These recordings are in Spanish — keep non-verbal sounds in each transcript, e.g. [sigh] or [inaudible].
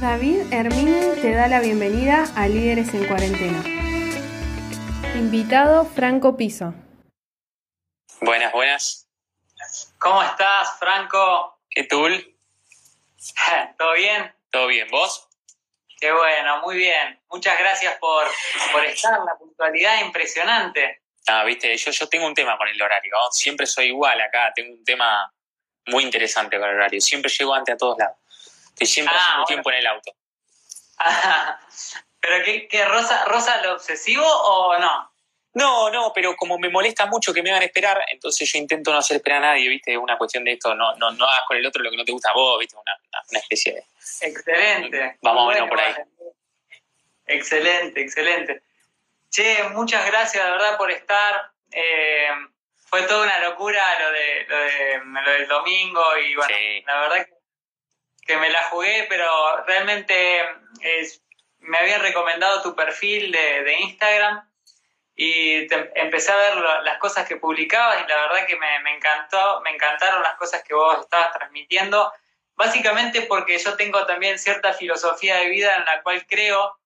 David Hermín te da la bienvenida a Líderes en Cuarentena. Invitado Franco Piso. Buenas, buenas. ¿Cómo estás, Franco? ¿Qué tal? [laughs] ¿Todo bien? ¿Todo bien? ¿Vos? Qué bueno, muy bien. Muchas gracias por, por estar, la puntualidad impresionante. Ah, viste, yo, yo tengo un tema con el horario. Siempre soy igual acá, tengo un tema muy interesante con el horario. Siempre llego antes a todos lados. Estoy siempre Ah, bueno. tiempo en el auto. [laughs] ¿Pero qué, qué Rosa, Rosa lo obsesivo o no? No, no, pero como me molesta mucho que me hagan esperar, entonces yo intento no hacer esperar a nadie, ¿viste? Es una cuestión de esto, no, no, no hagas con el otro lo que no te gusta a vos, ¿viste? Una, una, especie de... Excelente. Vamos a vernos por ahí. Excelente, excelente. Che, muchas gracias de verdad por estar. Eh, fue toda una locura lo, de, lo, de, lo del domingo y bueno, Sí. la verdad que, que me la jugué, pero realmente es- me habían recomendado tu perfil de, de Instagram y te- empecé a ver lo- las cosas que publicabas y la verdad que me, me encantó, me encantaron las cosas que vos estabas transmitiendo, básicamente porque yo tengo también cierta filosofía de vida en la cual creo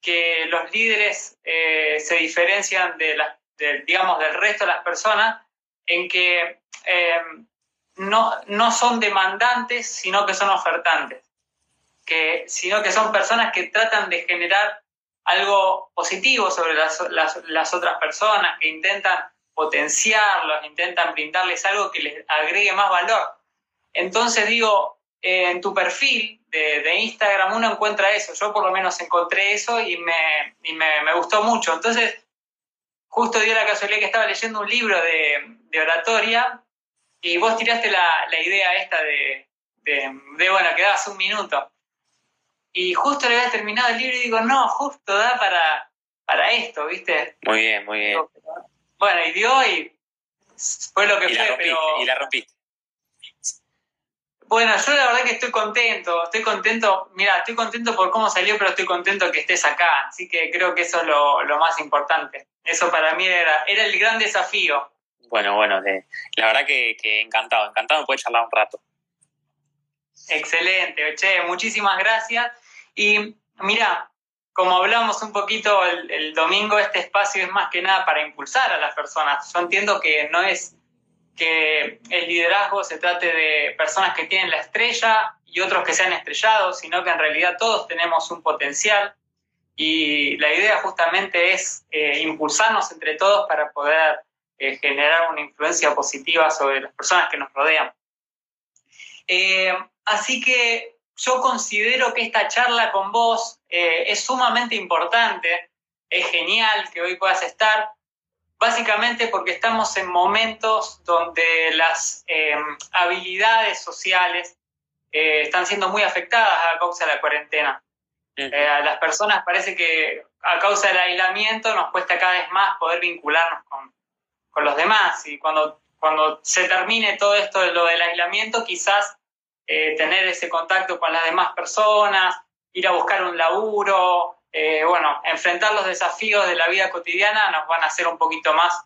que los líderes eh, se diferencian de de, digamos, del resto de las personas en que eh, no, no son demandantes, sino que son ofertantes, que, sino que son personas que tratan de generar algo positivo sobre las, las, otras personas, que intentan potenciarlos, intentan brindarles algo que les agregue más valor. Entonces digo, eh, en tu perfil de, de Instagram uno encuentra eso, yo por lo menos encontré eso y me, y me, me gustó mucho. Entonces, justo dio la casualidad que estaba leyendo un libro de, de oratoria y vos tiraste la, la idea esta de, de, de, bueno, que dabas un minuto. Y justo le había terminado el libro y digo, no, justo da para, para esto, ¿viste? Muy bien, muy bien. Bueno, y dio y fue lo que Y la fue, rompiste, pero... y la rompiste. Bueno, yo la verdad que estoy contento, estoy contento, mira, estoy contento por cómo salió, pero estoy contento que estés acá, así que creo que eso es lo, lo más importante. Eso para mí era, era el gran desafío. Bueno, bueno, la verdad que, que encantado, encantado me puede charlar un rato. Excelente, che, muchísimas gracias. Y mira, como hablamos un poquito el, domingo, este espacio es más que nada para impulsar a las personas. Yo entiendo que no es que el liderazgo se trate de personas que tienen la estrella y otros que sean estrellados, sino que en realidad todos tenemos un potencial y la idea justamente es eh, impulsarnos entre todos para poder eh, generar una influencia positiva sobre las personas que nos rodean. Eh, así que yo considero que esta charla con vos eh, es sumamente importante, es genial que hoy puedas estar, básicamente porque estamos en momentos donde las eh, habilidades sociales están siendo muy afectadas a causa de la cuarentena. Eh, a las personas parece que a causa del aislamiento nos cuesta cada vez más poder vincularnos con, con los demás y cuando, cuando se termine todo esto de lo del aislamiento quizás eh, tener ese contacto con las demás personas, ir a buscar un laburo, eh, bueno, enfrentar los desafíos de la vida cotidiana nos van a hacer un poquito más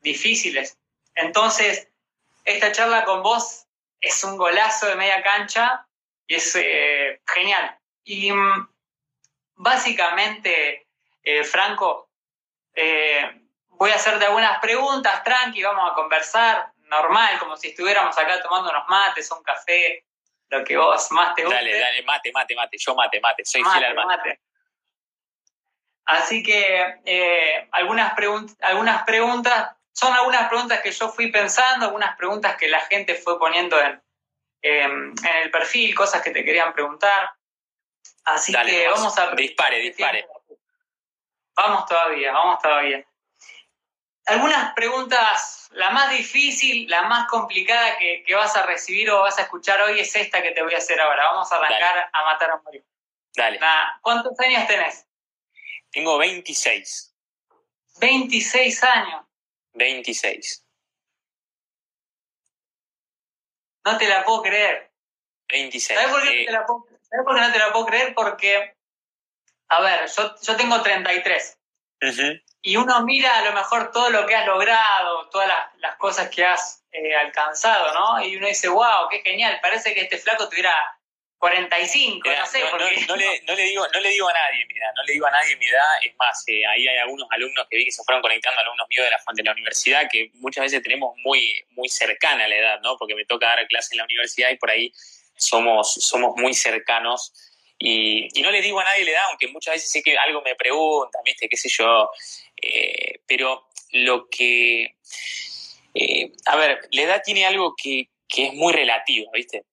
difíciles. Entonces, esta charla con vos es un golazo de media cancha y es eh, genial. Y mm, básicamente, Franco, eh, voy a hacerte algunas preguntas, tranqui, vamos a conversar, normal, como si estuviéramos acá tomando unos mates, un café, lo que vos más te guste. Dale, dale, mate, mate, mate, yo mate, mate, soy Mate, fiel al mate. mate. Así que eh, algunas, pregun- algunas preguntas, son algunas preguntas que yo fui pensando, algunas preguntas que la gente fue poniendo en, en el perfil, cosas que te querían preguntar. Así Dale, que nomás. vamos a... Dispare, dispare. Vamos todavía, vamos todavía. Algunas preguntas, la más difícil, la más complicada que, que vas a recibir o vas a escuchar hoy es esta que te voy a hacer ahora. Vamos a arrancar a matar a morir. Dale, Nah, ¿Cuántos años tenés? tengo 26, 26 años. 26, No te la puedo creer. 26. ¿Sabes por qué, Eh, no te la puedo, ¿sabes por qué no te la puedo creer? Porque, a ver, yo, yo tengo 33 ujú, y uno mira a lo mejor todo lo que has logrado, todas las, las cosas que has eh, alcanzado, ¿no? Y uno dice, wow, qué genial, parece que este flaco tuviera 45, no sé. No, le, [laughs] no, le, digo, no le digo a nadie mi edad, no le digo a nadie mi edad. Es más, eh, ahí hay algunos alumnos que vi que se fueron conectando, alumnos míos de la, de la universidad, que muchas veces tenemos muy, muy cercana la edad, ¿no? Porque me toca dar clase en la universidad y por ahí somos, somos muy cercanos. Y, y no le digo a nadie la edad, aunque muchas veces sé que algo me preguntan, ¿viste? ¿Qué sé yo? Eh, pero lo que... Eh, a ver, la edad tiene algo que, que es muy relativo, ¿viste?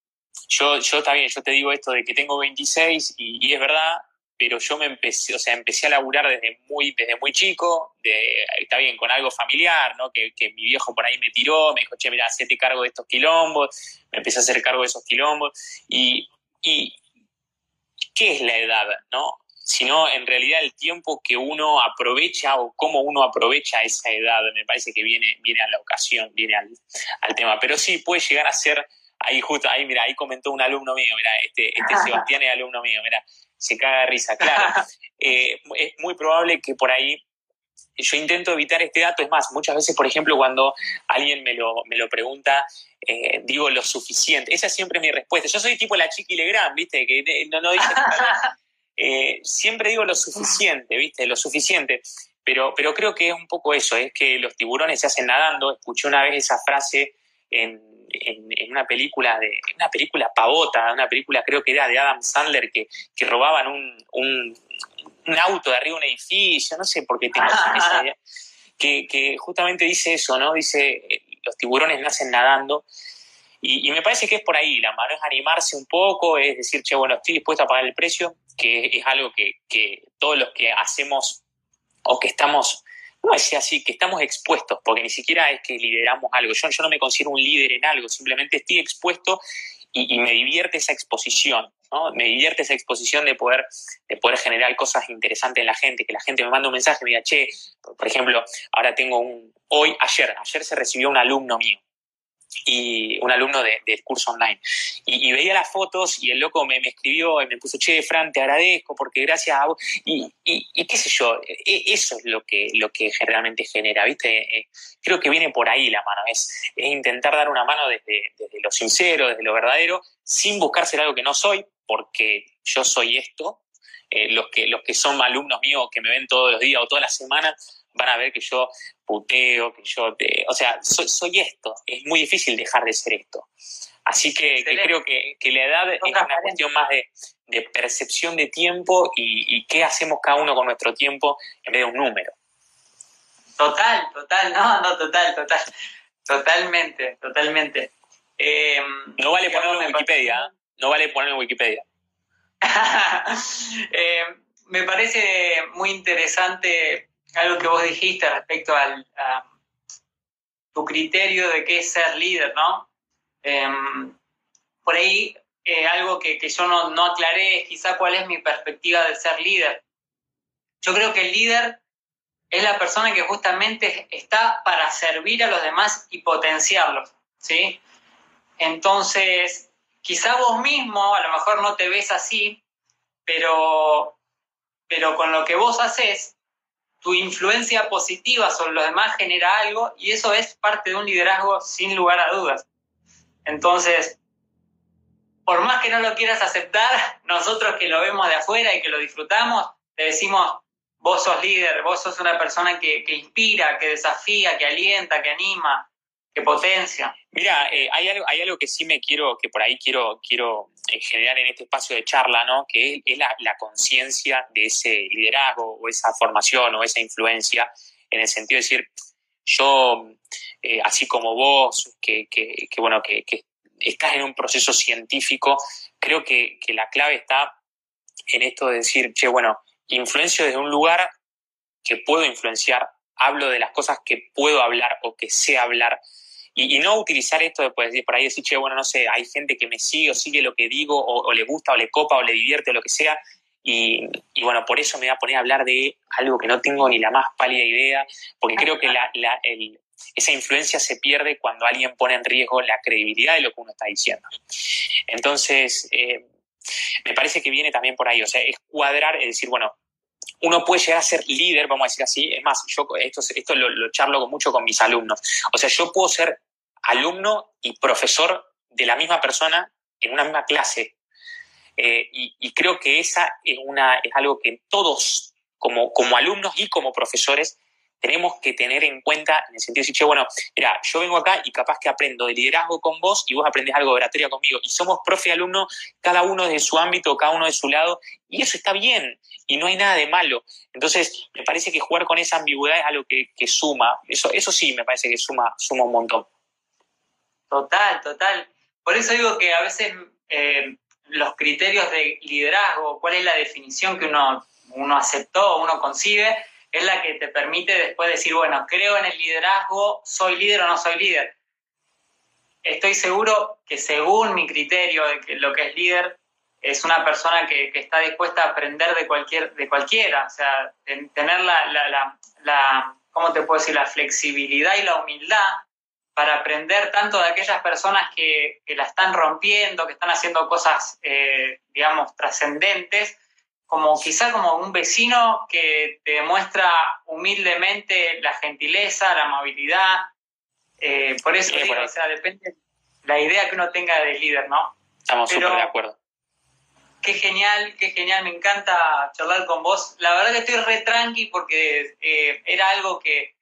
yo, yo bien, yo te digo esto de que tengo 26 y, es verdad, pero yo me empecé, o sea, empecé a laburar desde muy, desde muy chico, de, está bien, con algo familiar, ¿no? Que, que, mi viejo por ahí me tiró, me dijo, che, mira, hacete cargo de estos quilombos, me empecé a hacer cargo de esos quilombos, y, y ¿qué es la edad, no? Sino en realidad el tiempo que uno aprovecha o cómo uno aprovecha esa edad, me parece que viene, viene a la ocasión, viene al, al tema. Pero sí, puede llegar a ser ahí justo, ahí mira, ahí comentó un alumno mío, mira, este, este [laughs] Sebastián es alumno mío, mira, se caga de risa, claro. [laughs] Eh, es muy probable que por ahí yo intento evitar este dato, es más, muchas veces, por ejemplo, cuando alguien me lo, me lo pregunta, eh, digo lo suficiente, esa es siempre mi respuesta. Yo soy tipo la chiqui Legrand, ¿viste? Que no, no dice [laughs] eh, siempre digo lo suficiente, ¿viste? Lo suficiente. Pero, pero creo que es un poco eso, es que los tiburones se hacen nadando. Escuché una vez esa frase en, en, una película de una película pavota, una película creo que era de Adam Sandler que, que robaban un, un, auto de arriba de un edificio, no sé por qué tengo esa idea, [laughs] que, que, justamente dice eso, ¿no? Dice, los tiburones nacen nadando. Y, me parece que es por ahí, la mano es animarse un poco, es decir, che, bueno, estoy dispuesto a pagar el precio, que es algo que, que todos los que hacemos o que estamos no es así, que estamos expuestos, porque ni siquiera es que lideramos algo. Yo, yo no me considero un líder en algo, simplemente estoy expuesto y, me divierte esa exposición, ¿no? Me divierte esa exposición de poder, de poder generar cosas interesantes en la gente, que la gente me manda un mensaje, me diga, che, por ejemplo, ahora tengo un, hoy, ayer, ayer se recibió un alumno mío, y un alumno del curso online. Y, veía las fotos y el loco me, me, escribió y me puso, che, Fran, te agradezco porque gracias a vos. Y, y, qué sé yo, e, eso es lo que, lo que realmente genera, ¿viste? Eh, creo que viene por ahí la mano, es, es intentar dar una mano desde, desde, lo sincero, desde lo verdadero, sin buscar ser algo que no soy, porque yo soy esto. Eh, los, que, los que son alumnos míos que me ven todos los días o todas las semanas, van a ver que yo puteo, que yo, te, o sea, soy, esto, es muy difícil dejar de ser esto. Así que, creo que, la edad es una cuestión más de, percepción de tiempo y, qué hacemos cada uno con nuestro tiempo en vez de un número. Total, total, no, no, total, total, totalmente, totalmente. Eh, no vale ponerlo en Wikipedia, ¿eh? no vale ponerlo en Wikipedia. [laughs] Eh, me parece muy interesante algo que vos dijiste respecto al, a tu criterio de qué es ser líder, ¿no? Em, por ahí eh, algo que, que yo no, no, aclaré es quizá cuál es mi perspectiva de ser líder. Yo creo que el líder es la persona que justamente está para servir a los demás y potenciarlos, ¿sí? Entonces, quizá vos mismo a lo mejor no te ves así, pero, pero con lo que vos haces tu influencia positiva sobre los demás genera algo y eso es parte de un liderazgo sin lugar a dudas. Entonces, por más que no lo quieras aceptar, [laughs] nosotros que lo vemos de afuera y que lo disfrutamos, te decimos, vos sos líder, vos sos una persona que, que inspira, que desafía, que alienta, que anima, que potencia. Mira, eh, hay, algo, hay algo que sí me quiero, que por ahí quiero, quiero eh, generar en este espacio de charla, ¿no? Que es, la, conciencia de ese liderazgo o esa formación o esa influencia, en el sentido de decir, yo, eh, así como vos, que, que, que bueno, que, que, estás en un proceso científico, creo que, que la clave está en esto de decir, che, bueno, influencio desde un lugar que puedo influenciar, hablo de las cosas que puedo hablar o que sé hablar, y, no utilizar esto de pues, por ahí decir, che, bueno, no sé, hay gente que me sigue o sigue lo que digo, o, le gusta, o le copa, o le divierte, o lo que sea. Y, bueno, por eso me voy a poner a hablar de algo que no tengo ni la más pálida idea, porque creo que la, esa influencia se pierde cuando alguien pone en riesgo la credibilidad de lo que uno está diciendo. Entonces, eh, me parece que viene también por ahí, o sea, es cuadrar, es decir, bueno, uno puede llegar a ser líder, vamos a decir así, es más, yo esto, esto lo, lo charlo mucho con mis alumnos, o sea, yo puedo ser alumno y profesor de la misma persona en una misma clase. Eh, y, creo que esa es, una, es algo que todos, como, como alumnos y como profesores, tenemos que tener en cuenta en el sentido de decir, bueno, mira, yo vengo acá y capaz que aprendo de liderazgo con vos y vos aprendés algo de oratoria conmigo. Y somos profe y alumno, cada uno de su ámbito, cada uno de su lado, y eso está bien y no hay nada de malo. Entonces, me parece que jugar con esa ambigüedad es algo que, suma. Eso, eso sí me parece que suma, suma un montón. Total, total. Por eso digo que a veces eh, los criterios de liderazgo, cuál es la definición que uno, uno aceptó, uno concibe, es la que te permite después decir, bueno, creo en el liderazgo, soy líder o no soy líder. Estoy seguro que según mi criterio de que lo que es líder es una persona que, está dispuesta a aprender de, cualquier, de cualquiera, o sea, tener la, la, la, ¿cómo te puedo decir?, la flexibilidad y la humildad para aprender tanto de aquellas personas que, que la están rompiendo, que están haciendo cosas, eh, digamos, trascendentes, como quizá como un vecino que te demuestra humildemente la gentileza, la amabilidad. Eh, por eso, o sea, depende la idea que uno tenga de líder, ¿no? Estamos súper de acuerdo. Qué genial, qué genial, me encanta charlar con vos. La verdad que estoy re tranqui porque eh, era algo que,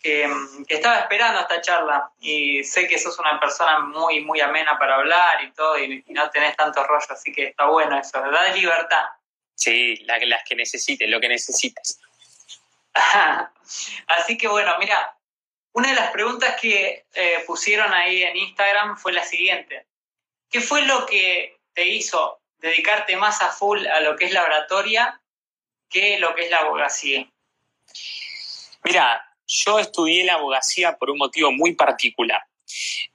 que, estaba esperando esta charla y sé que sos una persona muy, muy amena para hablar y todo y, y no tenés tanto rollo, así que está bueno eso, da libertad. Sí, las que necesites, lo que necesites. Así que bueno, mira, una de las preguntas que eh, pusieron ahí en Instagram fue la siguiente. ¿Qué fue lo que te hizo dedicarte más a full a lo que es la oratoria que lo que es la abogacía? Mira, yo estudié la abogacía por un motivo muy particular.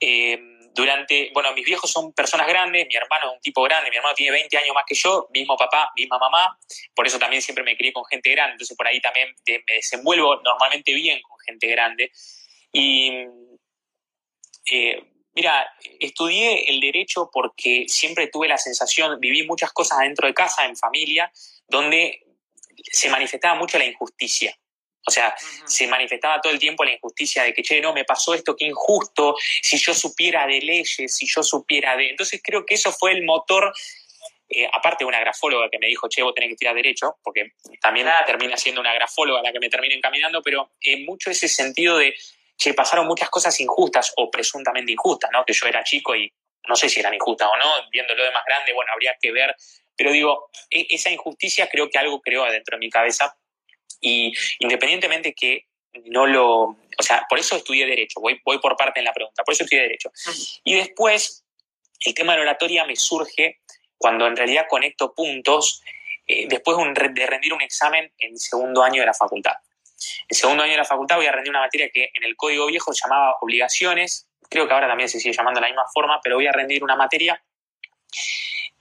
Eh, durante, bueno, mis viejos son personas grandes, mi hermano es un tipo grande, mi hermano tiene 20 años más que yo, mismo papá, misma mamá, por eso también siempre me crié con gente grande, entonces por ahí también me desenvuelvo normalmente bien con gente grande. Y eh, mira, estudié el derecho porque siempre tuve la sensación, viví muchas cosas dentro de casa, en familia, donde se manifestaba mucho la injusticia. O sea, se manifestaba todo el tiempo la injusticia de que, che, no, me pasó esto, qué injusto, si yo supiera de leyes, si yo supiera de... Entonces creo que eso fue el motor, eh, aparte de una grafóloga que me dijo, che, vos tenés que estudiar derecho, porque también termina siendo una grafóloga la que me termina encaminando, pero en mucho ese sentido de, che, pasaron muchas cosas injustas o presuntamente injustas, ¿no? Que yo era chico y no sé si eran injustas o no, viéndolo de más grande, bueno, habría que ver, pero digo, e-, esa injusticia creo que algo creó dentro de mi cabeza y independientemente que no lo... O sea, por eso estudié Derecho, voy, voy por parte en la pregunta, por eso estudié Derecho. Y después, el tema de la oratoria me surge cuando en realidad conecto puntos eh, después de rendir un examen en segundo año de la facultad. En segundo año de la facultad voy a rendir una materia que en el código viejo se llamaba obligaciones, creo que ahora también se sigue llamando de la misma forma, pero voy a rendir una materia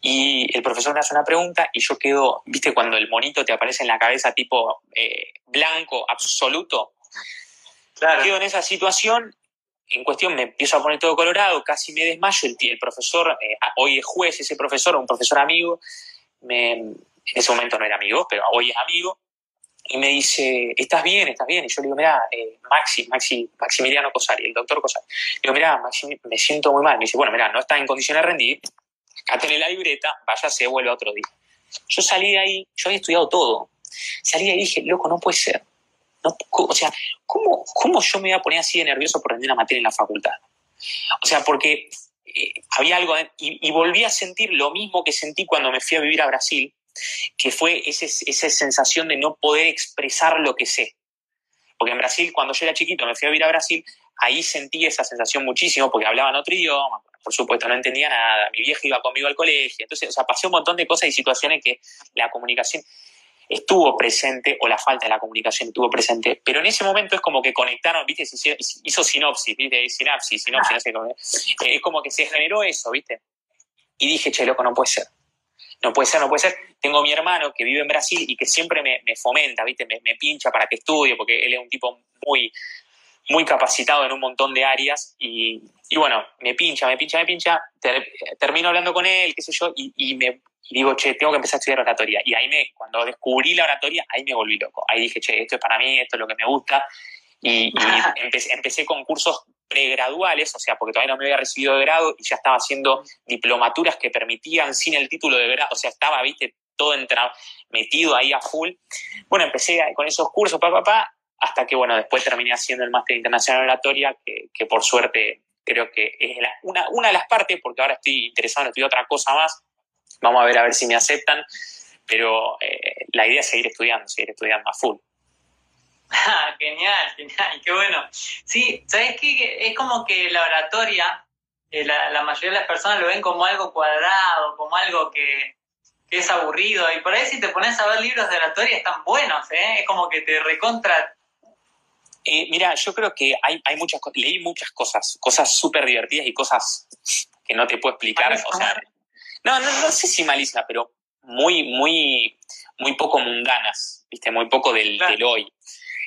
y el profesor me hace una pregunta y yo quedo, viste, cuando el monito te aparece en la cabeza tipo eh, blanco, absoluto. Claro. Quedo en esa situación, en cuestión me empiezo a poner todo colorado, casi me desmayo, el, el profesor, eh, hoy es juez, ese profesor, un profesor amigo, me, en ese momento no era amigo, pero hoy es amigo, y me dice, ¿estás bien? ¿Estás bien? Y yo le digo, mira, eh, Maxi, Maxi, Maximiliano Cosari, el doctor Cosari. Le digo, mira, Maxi, me siento muy mal. Me dice, bueno, mira, no está en condiciones de rendir, tenés la libreta, vaya, se vuelve otro día. Yo salí de ahí, yo había estudiado todo. Salí de ahí y dije, loco, no puede ser. o sea, ¿cómo, ¿cómo yo me iba a poner así de nervioso por rendir una materia en la facultad? O sea, porque eh, había algo, y, volví a sentir lo mismo que sentí cuando me fui a vivir a Brasil, que fue esa sensación de no poder expresar lo que sé. Porque en Brasil, cuando yo era chiquito, me fui a vivir a Brasil, ahí sentí esa sensación muchísimo porque hablaban otro idioma, por supuesto no entendía nada, mi vieja iba conmigo al colegio, entonces, o sea, pasé un montón de cosas y situaciones que la comunicación estuvo presente o la falta de la comunicación estuvo presente, pero en ese momento es como que conectaron, viste, hizo sinopsis, viste, sinapsis, sinopsis, no sé cómo es, es como que se generó eso, viste, y dije, che, loco, no puede ser, no puede ser, no puede ser. Tengo mi hermano que vive en Brasil y que siempre me, fomenta, ¿viste? Me, pincha para que estudie, porque él es un tipo muy, muy capacitado en un montón de áreas y, bueno, me pincha, me pincha, me pincha, termino hablando con él, qué sé yo, y, me digo, che, tengo que empezar a estudiar oratoria. Y ahí me, cuando descubrí la oratoria, ahí me volví loco. Ahí dije, che, esto es para mí, esto es lo que me gusta. Y, [laughs] empecé, con cursos pregraduales, o sea, porque todavía no me había recibido de grado y ya estaba haciendo diplomaturas que permitían sin el título de grado, o sea, estaba, viste, todo entra, metido ahí a full. Bueno, empecé con esos cursos, papá, papá, hasta que, bueno, después terminé haciendo el máster internacional oratoria, que, que por suerte creo que es una, una de las partes, porque ahora estoy interesado en estudiar otra cosa más, vamos a ver a ver si me aceptan, pero eh, la idea es seguir estudiando, seguir estudiando a full. [laughs] Ah, genial, genial, qué bueno. Sí, ¿sabes qué? Es como que la oratoria, eh, la, mayoría de las personas lo ven como algo cuadrado, como algo que, es aburrido. Y por ahí si te pones a ver libros de oratoria están buenos, ¿eh? Es como que te recontra... Eh, mira, yo creo que hay, hay muchas cosas, leí muchas cosas, cosas súper divertidas y cosas que no te puedo explicar. O sea, no, no, no sé si malísima, pero muy, muy, muy poco mundanas, ¿viste? Muy poco del, del hoy.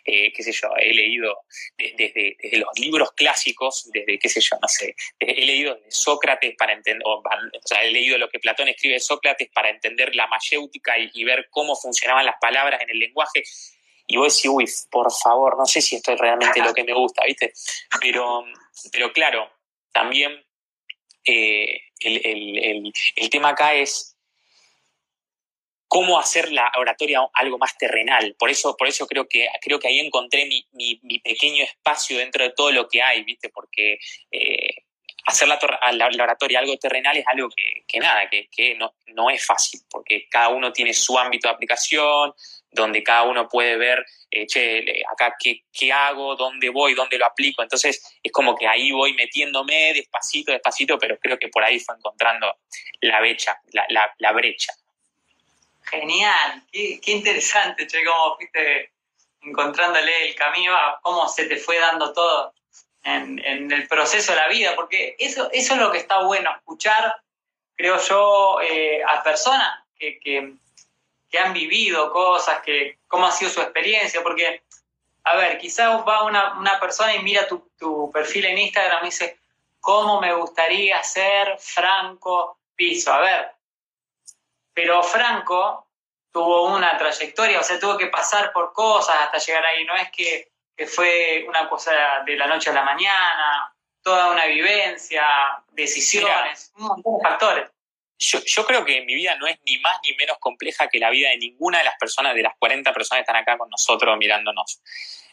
Eh, qué sé yo, he leído desde, los libros clásicos, desde, qué sé yo, no sé, he leído de Sócrates para entender, o, sea, he leído lo que Platón escribe de Sócrates para entender la mayéutica y, ver cómo funcionaban las palabras en el lenguaje. Y vos decís, uy, por favor, no sé si esto es realmente lo que me gusta, ¿viste? Pero, pero claro, también eh, el, el tema acá es cómo hacer la oratoria algo más terrenal. Por eso, por eso creo, que, creo que ahí encontré mi, mi, pequeño espacio dentro de todo lo que hay, ¿viste? Porque eh, hacer la, la, oratoria algo terrenal es algo que, nada, que, no, es fácil, porque cada uno tiene su ámbito de aplicación, donde cada uno puede ver, eh, che, acá qué, hago, dónde voy, dónde lo aplico. Entonces es como que ahí voy metiéndome despacito, despacito, pero creo que por ahí fue encontrando la brecha, la, la brecha. Genial, qué, interesante, che, cómo fuiste encontrándole el camino, cómo se te fue dando todo en, el proceso de la vida, porque eso, eso es lo que está bueno, escuchar, creo yo, eh, a personas que, han vivido cosas, que cómo ha sido su experiencia, porque, a ver, quizás va una, persona y mira tu, tu perfil en Instagram y dice, ¿cómo me gustaría ser Franco Piso? A ver, pero Franco tuvo una trayectoria, o sea, tuvo que pasar por cosas hasta llegar ahí. No es que, fue una cosa de la noche a la mañana, toda una vivencia, decisiones, un montón de factores. Yo, creo que mi vida no es ni más ni menos compleja que la vida de ninguna de las personas, de las 40 personas que están acá con nosotros mirándonos.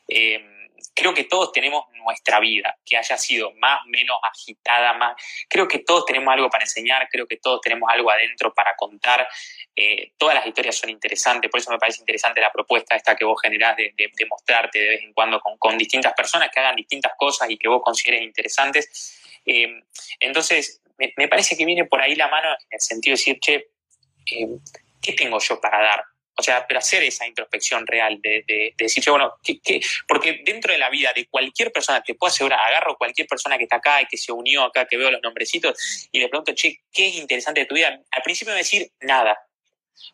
Eh, creo que todos tenemos nuestra vida, que haya sido más, menos agitada, más. Creo que todos tenemos algo para enseñar, creo que todos tenemos algo adentro para contar. Eh, todas las historias son interesantes, por eso me parece interesante la propuesta esta que vos generás de, mostrarte de vez en cuando con, distintas personas que hagan distintas cosas y que vos consideres interesantes. Eh, entonces, me, parece que viene por ahí la mano en el sentido de decir, che, eh, ¿qué tengo yo para dar? O sea, pero hacer esa introspección real, de, de, decir, bueno, ¿qué, porque dentro de la vida de cualquier persona, te puedo asegurar, agarro cualquier persona que está acá y que se unió acá, que veo los nombrecitos, y le pregunto, che, ¿qué es interesante de tu vida? Al principio me decir, nada,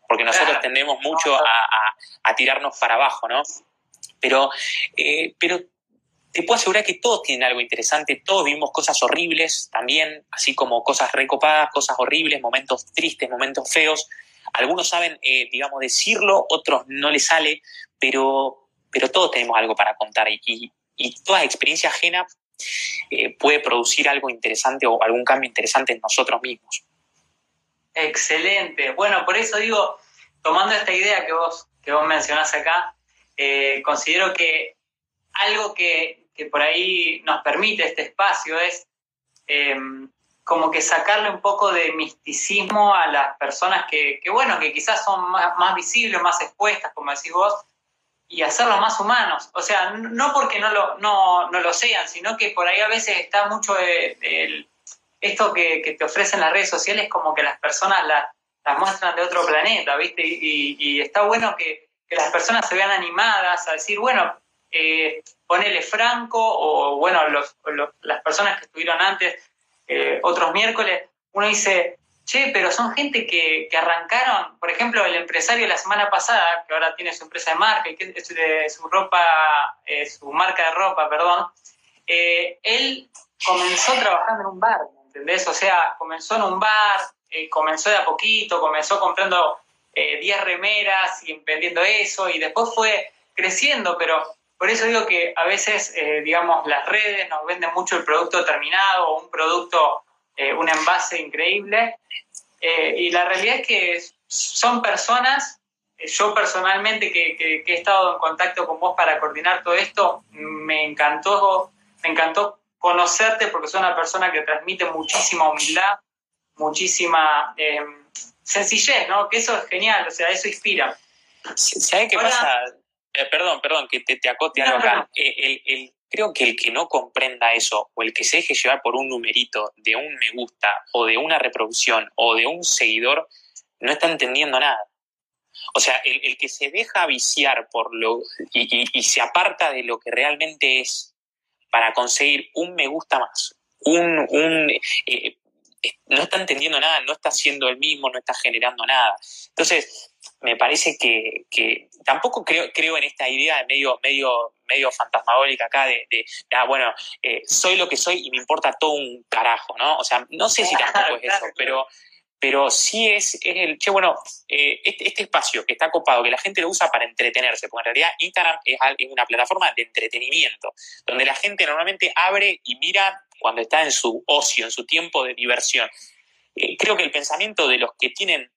porque nosotros tendemos mucho a, tirarnos para abajo, ¿no? Pero, eh, pero te puedo asegurar que todos tienen algo interesante, todos vivimos cosas horribles también, así como cosas recopadas, cosas horribles, momentos tristes, momentos feos, algunos saben, eh, digamos, decirlo, otros no les sale, pero, pero todos tenemos algo para contar y, y, toda experiencia ajena eh, puede producir algo interesante o algún cambio interesante en nosotros mismos. Excelente. Bueno, por eso digo, tomando esta idea que vos, que vos mencionás acá, eh, considero que algo que, que, por ahí nos permite este espacio es como que sacarle un poco de misticismo a las personas que, que bueno, que quizás son más, visibles, más expuestas, como decís vos, y hacerlos más humanos. O sea, no porque no lo, no, no lo sean, sino que por ahí a veces está mucho de, esto que, que, te ofrecen las redes sociales, como que las personas las muestran de otro planeta, ¿viste? Y, está bueno que, que, las personas se vean animadas a decir, bueno, eh, ponele Franco o, bueno, los, las personas que estuvieron antes eh, otros miércoles, uno dice, che, pero son gente que, arrancaron, por ejemplo, el empresario la semana pasada, que ahora tiene su empresa de marca que de su ropa, eh, su marca de ropa, perdón, eh, él comenzó trabajando en un bar, ¿entendés? O sea, comenzó en un bar, comenzó de a poquito, comenzó comprando 10 remeras y vendiendo eso, y después fue creciendo, pero por eso digo que a veces, eh, digamos, las redes nos venden mucho el producto terminado o un producto, eh, un envase increíble. Eh, y la realidad es que son personas, yo personalmente que, que, he estado en contacto con vos para coordinar todo esto, me encantó, me encantó conocerte porque sos una persona que transmite muchísima humildad, muchísima sencillez, ¿no? Que eso es genial, o sea, eso inspira. ¿Sabes qué pasa? Eh, perdón, perdón, que te, te acote algo acá. Eh, el, creo que el que no comprenda eso o el que se deje llevar por un numerito de un me gusta o de una reproducción o de un seguidor no está entendiendo nada. O sea, el, que se deja viciar por lo y, se aparta de lo que realmente es para conseguir un me gusta más, un, un eh, no está entendiendo nada, no está siendo el mismo, no está generando nada. Entonces, me parece que, tampoco creo, creo en esta idea de medio, medio, medio fantasmagórica acá de, ah, bueno, eh, soy lo que soy y me importa todo un carajo, ¿no? O sea, no sé si tampoco es eso, pero, pero sí es, el, che, bueno, eh, este, este, espacio que está copado, que la gente lo usa para entretenerse, porque en realidad Instagram es, una plataforma de entretenimiento, donde la gente normalmente abre y mira cuando está en su ocio, en su tiempo de diversión. Eh, creo que el pensamiento de los que tienen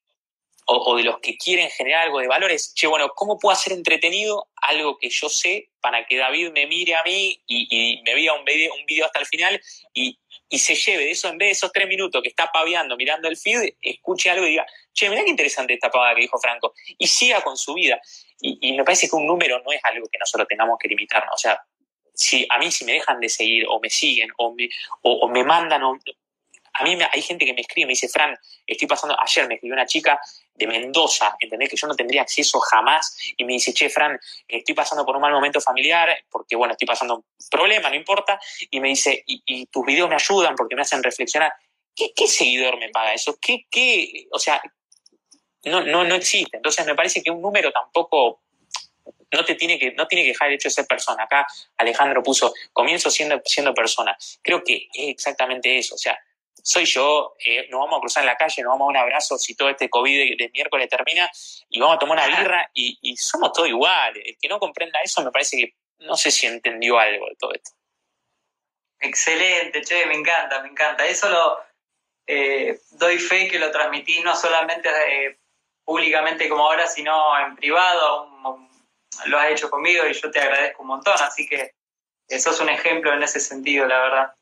o, de los que quieren generar algo de valores, che, bueno, ¿cómo puedo hacer entretenido algo que yo sé para que David me mire a mí y, me vea un video, un video hasta el final y, se lleve de eso, en vez de esos tres minutos que está paviando, mirando el feed, escuche algo y diga, che, mira qué interesante esta pavada que dijo Franco, y siga con su vida. Y, me parece que un número no es algo que nosotros tengamos que limitarnos. O sea, si a mí si me dejan de seguir o me siguen o me, o, me mandan, a mí hay gente que me escribe, me dice, Fran, estoy pasando, ayer me escribió una chica de Mendoza, ¿entendés? Que yo no tendría acceso jamás y me dice, che, Fran, estoy pasando por un mal momento familiar, porque bueno, estoy pasando un problema, no importa, y me dice, y, tus videos me ayudan porque me hacen reflexionar. ¿Qué, seguidor me paga eso? ¿Qué, qué, o sea, no, no, no existe. Entonces me parece que un número tampoco no te tiene que, no tiene que dejar el hecho de ser persona. Acá Alejandro puso, comienzo siendo, siendo persona. Creo que es exactamente eso. O sea, soy yo, eh, nos vamos a cruzar en la calle, nos vamos a un abrazo si todo este COVID de, miércoles termina y vamos a tomar una birra y, somos todos iguales. El que no comprenda eso me parece que no sé si entendió algo de todo esto. Excelente, che, me encanta, me encanta. Eso lo eh, doy fe que lo transmitís no solamente eh, públicamente como ahora, sino en privado. lo has hecho conmigo y yo te agradezco un montón. Así que sos un ejemplo en ese sentido, la verdad.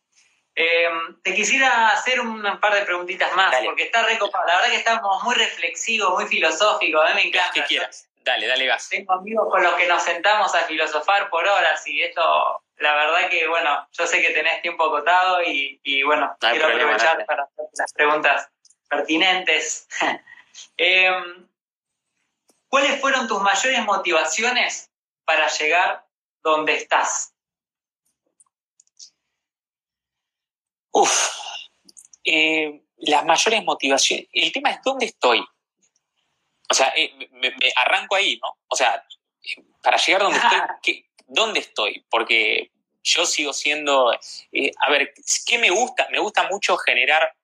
Eh, te quisiera hacer un par de preguntitas más, porque está recopado. La verdad que estamos muy reflexivos, muy filosóficos. A mí me encanta. Que quieras. Dale, dale gas. Tengo amigos con los que nos sentamos a filosofar por horas y esto, la verdad que, bueno, yo sé que tenés tiempo acotado y, bueno, quiero aprovechar para hacer las preguntas pertinentes. [laughs] Em, ¿Cuáles fueron tus mayores motivaciones para llegar donde estás? Uf, eh, las mayores motivaciones. El tema es dónde estoy. O sea, eh, me, arranco ahí, ¿no? O sea, para llegar donde estoy, ¿dónde estoy? Porque yo sigo siendo. Eh, a ver, ¿qué me gusta? Me gusta mucho generar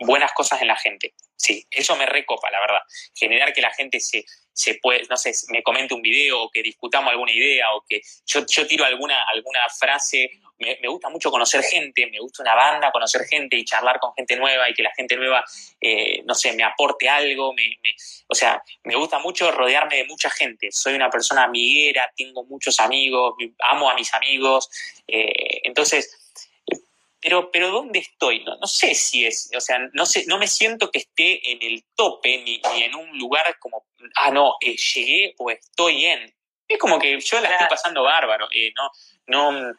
buenas cosas en la gente. Sí, eso me recopa, la verdad. Generar que la gente se, se puede, no sé, me comente un video o que discutamos alguna idea o que yo, yo tiro alguna, alguna frase me, gusta mucho conocer gente, me gusta una banda, conocer gente y charlar con gente nueva y que la gente nueva, eh, no sé, me aporte algo. Me, o sea, me gusta mucho rodearme de mucha gente. Soy una persona amiguera, tengo muchos amigos, amo a mis amigos. Eh, entonces, pero, pero ¿dónde estoy? No, no, sé si es, o sea, no, sé, no me siento que esté en el tope ni, en un lugar como, ah, no, eh, llegué o estoy en. Es como que yo la estoy pasando bárbaro, no, no,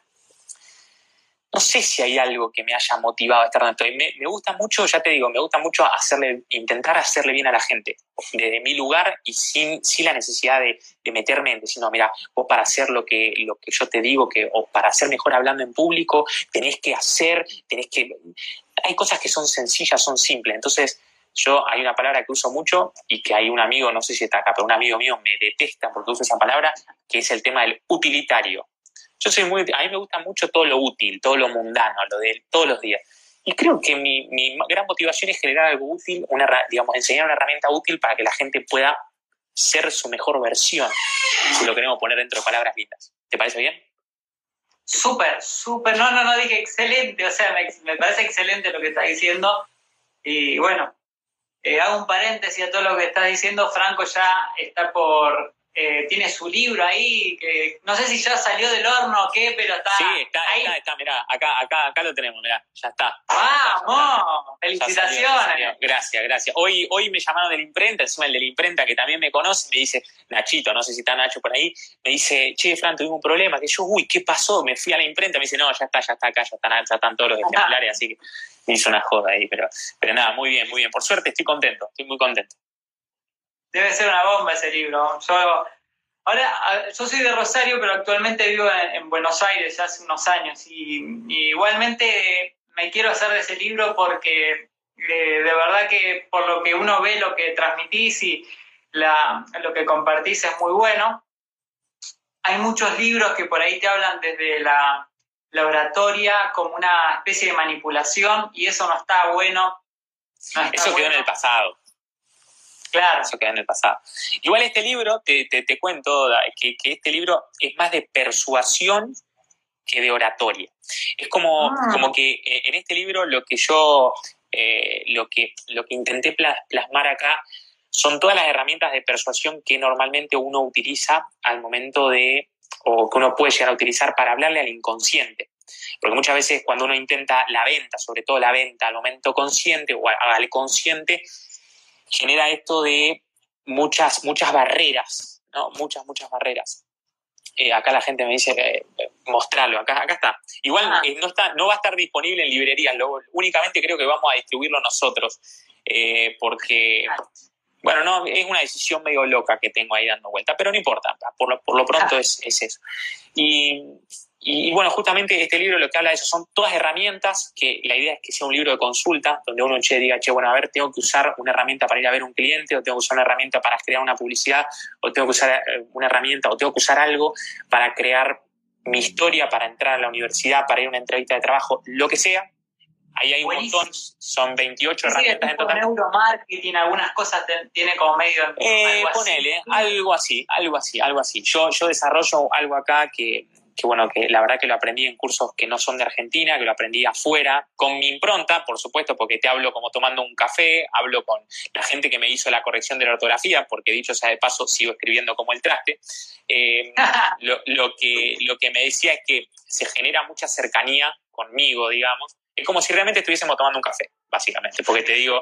no sé si hay algo que me haya motivado a estar donde estoy. Me, gusta mucho, ya te digo, me gusta mucho hacerle, intentar hacerle bien a la gente desde mi lugar y sin, sin la necesidad de, meterme en decir, no, mira, vos para hacer lo que, lo que yo te digo, que, o para ser mejor hablando en público, tenés que hacer, tenés que... Hay cosas que son sencillas, son simples. Entonces, yo hay una palabra que uso mucho y que hay un amigo, no sé si está acá, pero un amigo mío me detesta porque uso esa palabra, que es el tema del utilitario. Yo soy muy, a mí me gusta mucho todo lo útil, todo lo mundano, lo de todos los días. Y creo que mi, mi gran motivación es generar algo útil, una, digamos, enseñar una herramienta útil para que la gente pueda ser su mejor versión, si lo queremos poner dentro de palabras lindas. ¿Te parece bien? Súper, súper. No, no, no dije excelente. O sea, me, me parece excelente lo que estás diciendo. Y bueno, eh, hago un paréntesis a todo lo que estás diciendo. Franco ya está por eh, tiene su libro ahí, que no sé si ya salió del horno o qué, pero está. Sí, está, ahí. está, está, mirá, acá, acá, acá lo tenemos, mirá, ya está. ¡Vamos! ¡Felicitaciones! Gracias, gracias. Hoy, hoy me llamaron de la imprenta, encima el de la imprenta que también me conoce, me dice, Nachito, no sé si está Nacho por ahí, me dice, che, Fran, tuvimos un problema, que yo, uy, ¿qué pasó? Me fui a la imprenta, me dice, no, ya está, ya está acá, ya están, ya están todos los ejemplares, así que me hizo una joda ahí, pero, pero nada, muy bien, muy bien. Por suerte estoy contento, estoy muy contento. Debe ser una bomba ese libro. Yo, ahora, yo soy de Rosario, pero actualmente vivo en, Buenos Aires ya hace unos años. Y, igualmente me quiero hacer de ese libro porque eh, de verdad que por lo que uno ve, lo que transmitís y la, lo que compartís es muy bueno. Hay muchos libros que por ahí te hablan desde la, la oratoria como una especie de manipulación y eso no está bueno. eso quedó en el pasado. Claro. Eso queda en el pasado. Igual este libro, te, te, cuento que, que, este libro es más de persuasión que de oratoria. Es como, ah. como que eh, en este libro lo que yo, eh, lo, que, lo que intenté plasmar acá son todas las herramientas de persuasión que normalmente uno utiliza al momento de, o que uno puede llegar a utilizar para hablarle al inconsciente. Porque muchas veces cuando uno intenta la venta, sobre todo la venta al momento consciente o al consciente, genera esto de muchas, muchas barreras, ¿no? Muchas, muchas barreras. Eh, acá la gente me dice, eh, mostrarlo, acá, acá está. Igual ah. eh, no, está, no va a estar disponible en librerías, únicamente creo que vamos a distribuirlo nosotros, porque, bueno, no, es una decisión medio loca que tengo ahí dando vuelta, pero no importa, por lo, por lo pronto ah. es, es, eso. Y y, bueno, justamente este libro lo que habla de eso son todas herramientas que la idea es que sea un libro de consulta, donde uno che, diga, che, bueno, a ver, tengo que usar una herramienta para ir a ver un cliente, o tengo que usar una herramienta para crear una publicidad, o tengo que usar eh, una herramienta, o tengo que usar algo para crear mi historia, para entrar a la universidad, para ir a una entrevista de trabajo, lo que sea. Ahí hay un montón, son 28 herramientas en total. Neuromarketing, algunas cosas tiene como medio. Eh, ponele, algo así, algo así, algo así. Yo, yo desarrollo algo acá que que bueno, que la verdad que lo aprendí en cursos que no son de Argentina, que lo aprendí afuera, con mi impronta, por supuesto, porque te hablo como tomando un café, hablo con la gente que me hizo la corrección de la ortografía, porque dicho sea de paso, sigo escribiendo como el traste. Eh, [laughs] lo, que, lo que me decía es que se genera mucha cercanía conmigo, digamos. Es como si realmente estuviésemos tomando un café, básicamente, porque te digo,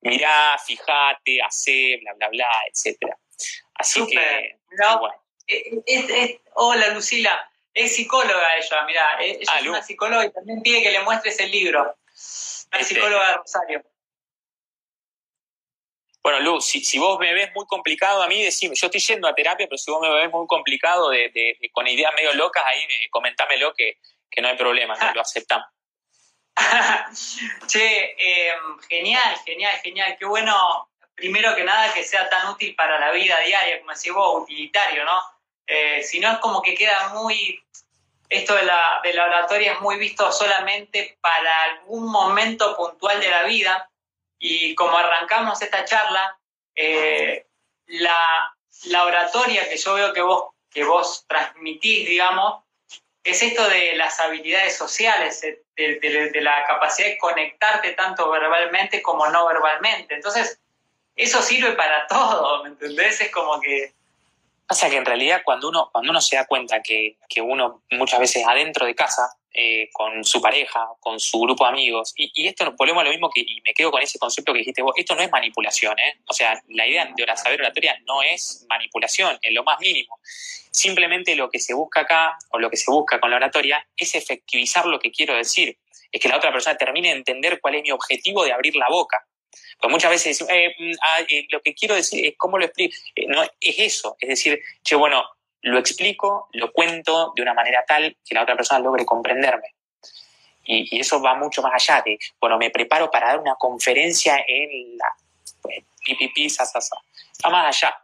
mirá, fíjate, hacé, bla, bla, bla, etcétera. Así que, bueno. Eh, hola, Lucila es psicóloga ella, mira, ella ah, es una psicóloga y también pide que le muestres el libro. Una este, psicóloga de Rosario. Bueno, Lu, si, vos me ves muy complicado a mí, decime, yo estoy yendo a terapia, pero si vos me ves muy complicado de, con ideas medio locas, ahí comentámelo que, que no hay problema, lo aceptamos. [laughs] che, em, genial, genial, genial. Qué bueno, primero que nada, que sea tan útil para la vida diaria, como decís vos, utilitario, ¿no? Eh, si no es como que queda muy, esto de la, de la oratoria es muy visto solamente para algún momento puntual de la vida y como arrancamos esta charla, eh, la, la, oratoria que yo veo que vos, que vos transmitís, digamos, es esto de las habilidades sociales, de, de, de, la capacidad de conectarte tanto verbalmente como no verbalmente. Entonces, eso sirve para todo, ¿me entendés? Es como que Pasa que en realidad cuando uno, cuando uno se da cuenta que, que uno muchas veces adentro de casa, eh, con su pareja, con su grupo de amigos, y, esto volvemos a lo mismo que, y me quedo con ese concepto que dijiste vos, esto no es manipulación, ¿eh? O sea, la idea de saber oratoria no es manipulación, en lo más mínimo. Simplemente lo que se busca acá, o lo que se busca con la oratoria, es efectivizar lo que quiero decir. Es que la otra persona termine de entender cuál es mi objetivo de abrir la boca. Pues muchas veces eh, mm, ah, eh, lo que quiero decir es cómo lo explico. Eh, no, es eso, es decir, che, bueno, lo explico, lo cuento de una manera tal que la otra persona logre comprenderme. Y, eso va mucho más allá de, bueno, me preparo para dar una conferencia en la pues, pipipi, sa, Va más allá.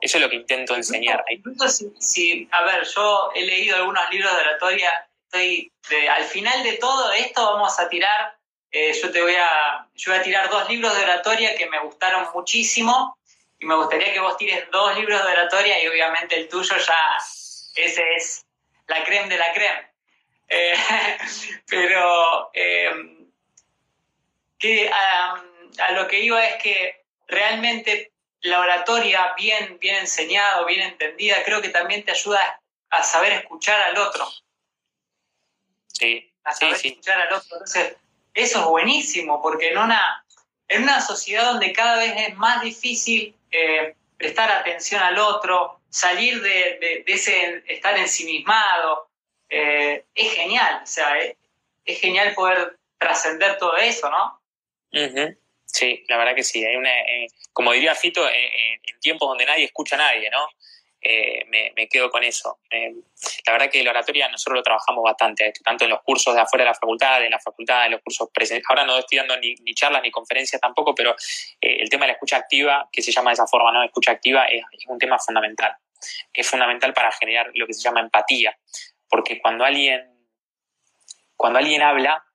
Eso es lo que intento enseñar. Incluso si, a ver, yo he leído algunos libros de oratoria, estoy, al final de todo esto vamos a tirar eh, yo te voy a, yo voy a tirar dos libros de oratoria que me gustaron muchísimo y me gustaría que vos tires dos libros de oratoria y obviamente el tuyo ya, ese es la creme de la creme. Eh, [laughs] pero eh, que, a lo que iba es que realmente la oratoria bien, bien enseñada, bien entendida, creo que también te ayuda a saber escuchar al otro. Sí. A saber sí, escuchar al otro. Entonces, eso es buenísimo, porque en una, en una sociedad donde cada vez es más difícil eh, prestar atención al otro, salir de, ese estar ensimismado, eh, es genial, o sea, es, genial poder trascender todo eso, ¿no? Sí, la verdad que sí. Hay una, eh, como diría Fito, en tiempos donde nadie escucha a nadie, ¿no? Eh, me, quedo con eso. Eh, la verdad que la oratoria nosotros lo trabajamos bastante, tanto en los cursos de afuera de la facultad, en la facultad, en los cursos presenciales. Ahora no estoy dando ni, charlas ni conferencias tampoco, pero eh, el tema de la escucha activa, que se llama de esa forma, ¿no? Escucha activa es, un tema fundamental. Es fundamental para generar lo que se llama empatía, porque cuando alguien, cuando alguien habla,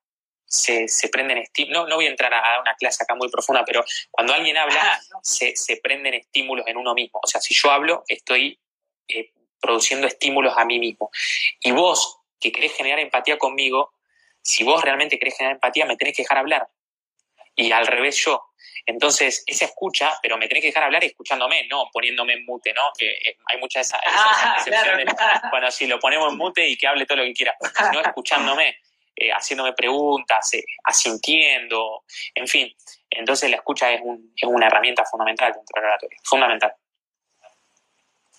se, se prenden estímulos, no, no voy a entrar a, una clase acá muy profunda, pero cuando alguien habla, [laughs] se, se prenden estímulos en uno mismo. O sea, si yo hablo, estoy eh, produciendo estímulos a mí mismo. Y vos, que querés generar empatía conmigo, si vos realmente querés generar empatía, me tenés que dejar hablar. Y al revés yo. Entonces, esa escucha, pero me tenés que dejar hablar escuchándome, no poniéndome en mute, ¿no? Que eh, hay mucha esa, ah, bueno, si lo ponemos en mute y que hable todo lo que quiera, [laughs] no escuchándome, eh, haciéndome preguntas, asintiendo, en fin. Entonces, la escucha es, un, es una herramienta fundamental dentro del oratorio, fundamental.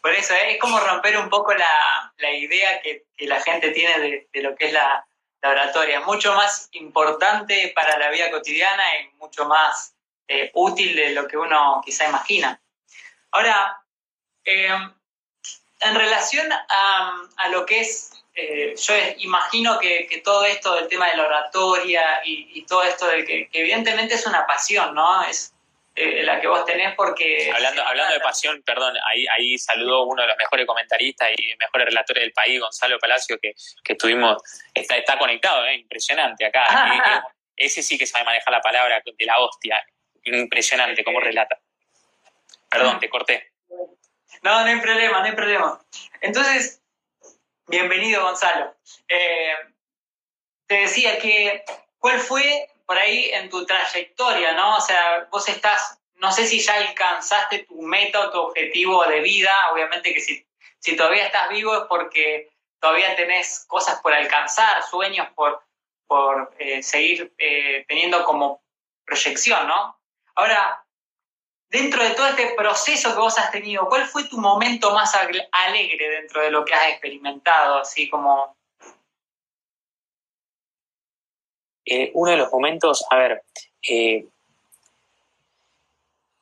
Por eso ¿eh? es como romper un poco la, idea que, la gente tiene de, lo que es la, oratoria. Mucho más importante para la vida cotidiana y mucho más eh, útil de lo que uno quizá imagina. Ahora, eh, en relación a, lo que es, yo imagino que, todo esto del tema de la oratoria y, todo esto de que, que, evidentemente es una pasión, ¿no? Es, eh, la que vos tenés porque... Hablando, hablando de pasión, perdón, ahí, ahí saludó uno de los mejores comentaristas y mejores relatores del país, Gonzalo Palacio, que, que estuvimos, está, está conectado, ¿eh? impresionante acá. [laughs] ese sí que sabe manejar la palabra de la hostia, impresionante como relata. Perdón, te corté. No, no hay problema, no hay problema. Entonces, bienvenido Gonzalo. Eh, te decía que, ¿cuál fue por ahí en tu trayectoria, ¿no? O sea, vos estás, no sé si ya alcanzaste tu meta o tu objetivo de vida, obviamente que si, si todavía estás vivo es porque todavía tenés cosas por alcanzar, sueños por, por eh, seguir eh, teniendo como proyección, ¿no? Ahora, dentro de todo este proceso que vos has tenido, ¿cuál fue tu momento más alegre dentro de lo que has experimentado? Así como Eh, uno de los momentos, a ver, eh,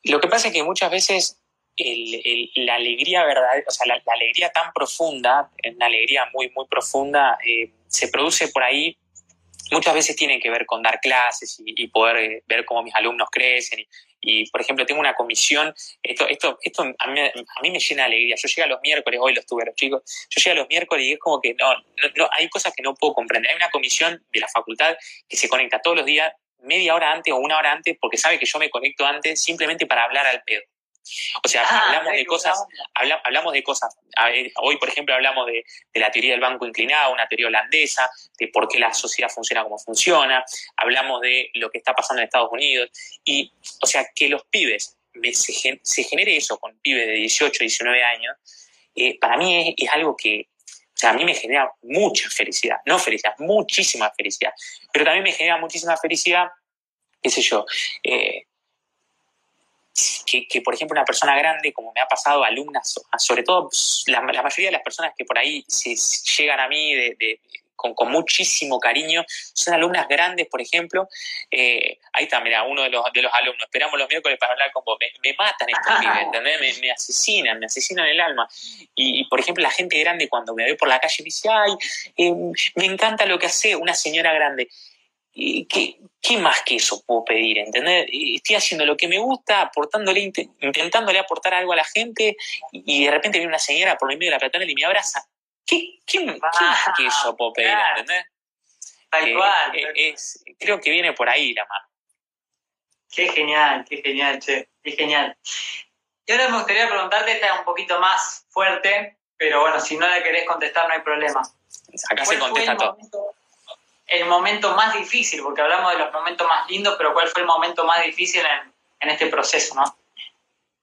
lo que pasa es que muchas veces la alegría verdadera, o sea, la, alegría tan profunda, una alegría muy, muy profunda, eh, se produce por ahí muchas veces tiene que ver con dar clases y, poder ver cómo mis alumnos crecen. Por ejemplo, tengo una comisión, esto, esto, esto a, mí, a mí me llena de alegría. Yo llego a los miércoles, hoy los tuve los chicos, yo llego a los miércoles y es como que no, no, hay cosas que no puedo comprender. Hay una comisión de la facultad que se conecta todos los días, media hora antes o una hora antes, porque sabe que yo me conecto antes simplemente para hablar al pedo. O sea, ah, hablamos de cosas, hablamos de cosas. Hoy, por ejemplo, hablamos de, la teoría del banco inclinado, una teoría holandesa, de por qué la sociedad funciona como funciona. Hablamos de lo que está pasando en Estados Unidos. Y, o sea, que los pibes, se, genere eso con pibes de 18, 19 años, eh, para mí es, algo que, o sea, a mí me genera mucha felicidad. No felicidad, muchísima felicidad. Pero también me genera muchísima felicidad, qué sé yo, eh, que, por ejemplo, una persona grande, como me ha pasado, alumnas, sobre todo pues, la, mayoría de las personas que por ahí se, llegan a mí de, con, muchísimo cariño, son alumnas grandes, por ejemplo. Eh, ahí está, mira, uno de los, de los alumnos, esperamos los miércoles para hablar con vos, me, matan estos pibes, ¿entendés? Me, asesinan, me asesinan el alma. Y, por ejemplo, la gente grande cuando me ve por la calle me dice, ay, eh, me encanta lo que hace una señora grande. ¿Qué, ¿qué, más que eso puedo pedir? ¿entendés? Estoy haciendo lo que me gusta, aportándole, intentándole aportar algo a la gente y de repente viene una señora por el medio de la platana y me abraza. ¿Qué, qué, más que eso puedo pedir? ¿Entendés? Tal eh, cual. Eh, creo que viene por ahí la mano. Qué genial, qué genial, che, qué genial. Y ahora me gustaría preguntarte, esta un poquito más fuerte, pero bueno, si no la querés contestar no hay problema. acá se contesta todo. El momento más difícil, porque hablamos de los momentos más lindos, pero ¿cuál fue el momento más difícil en, este proceso, no?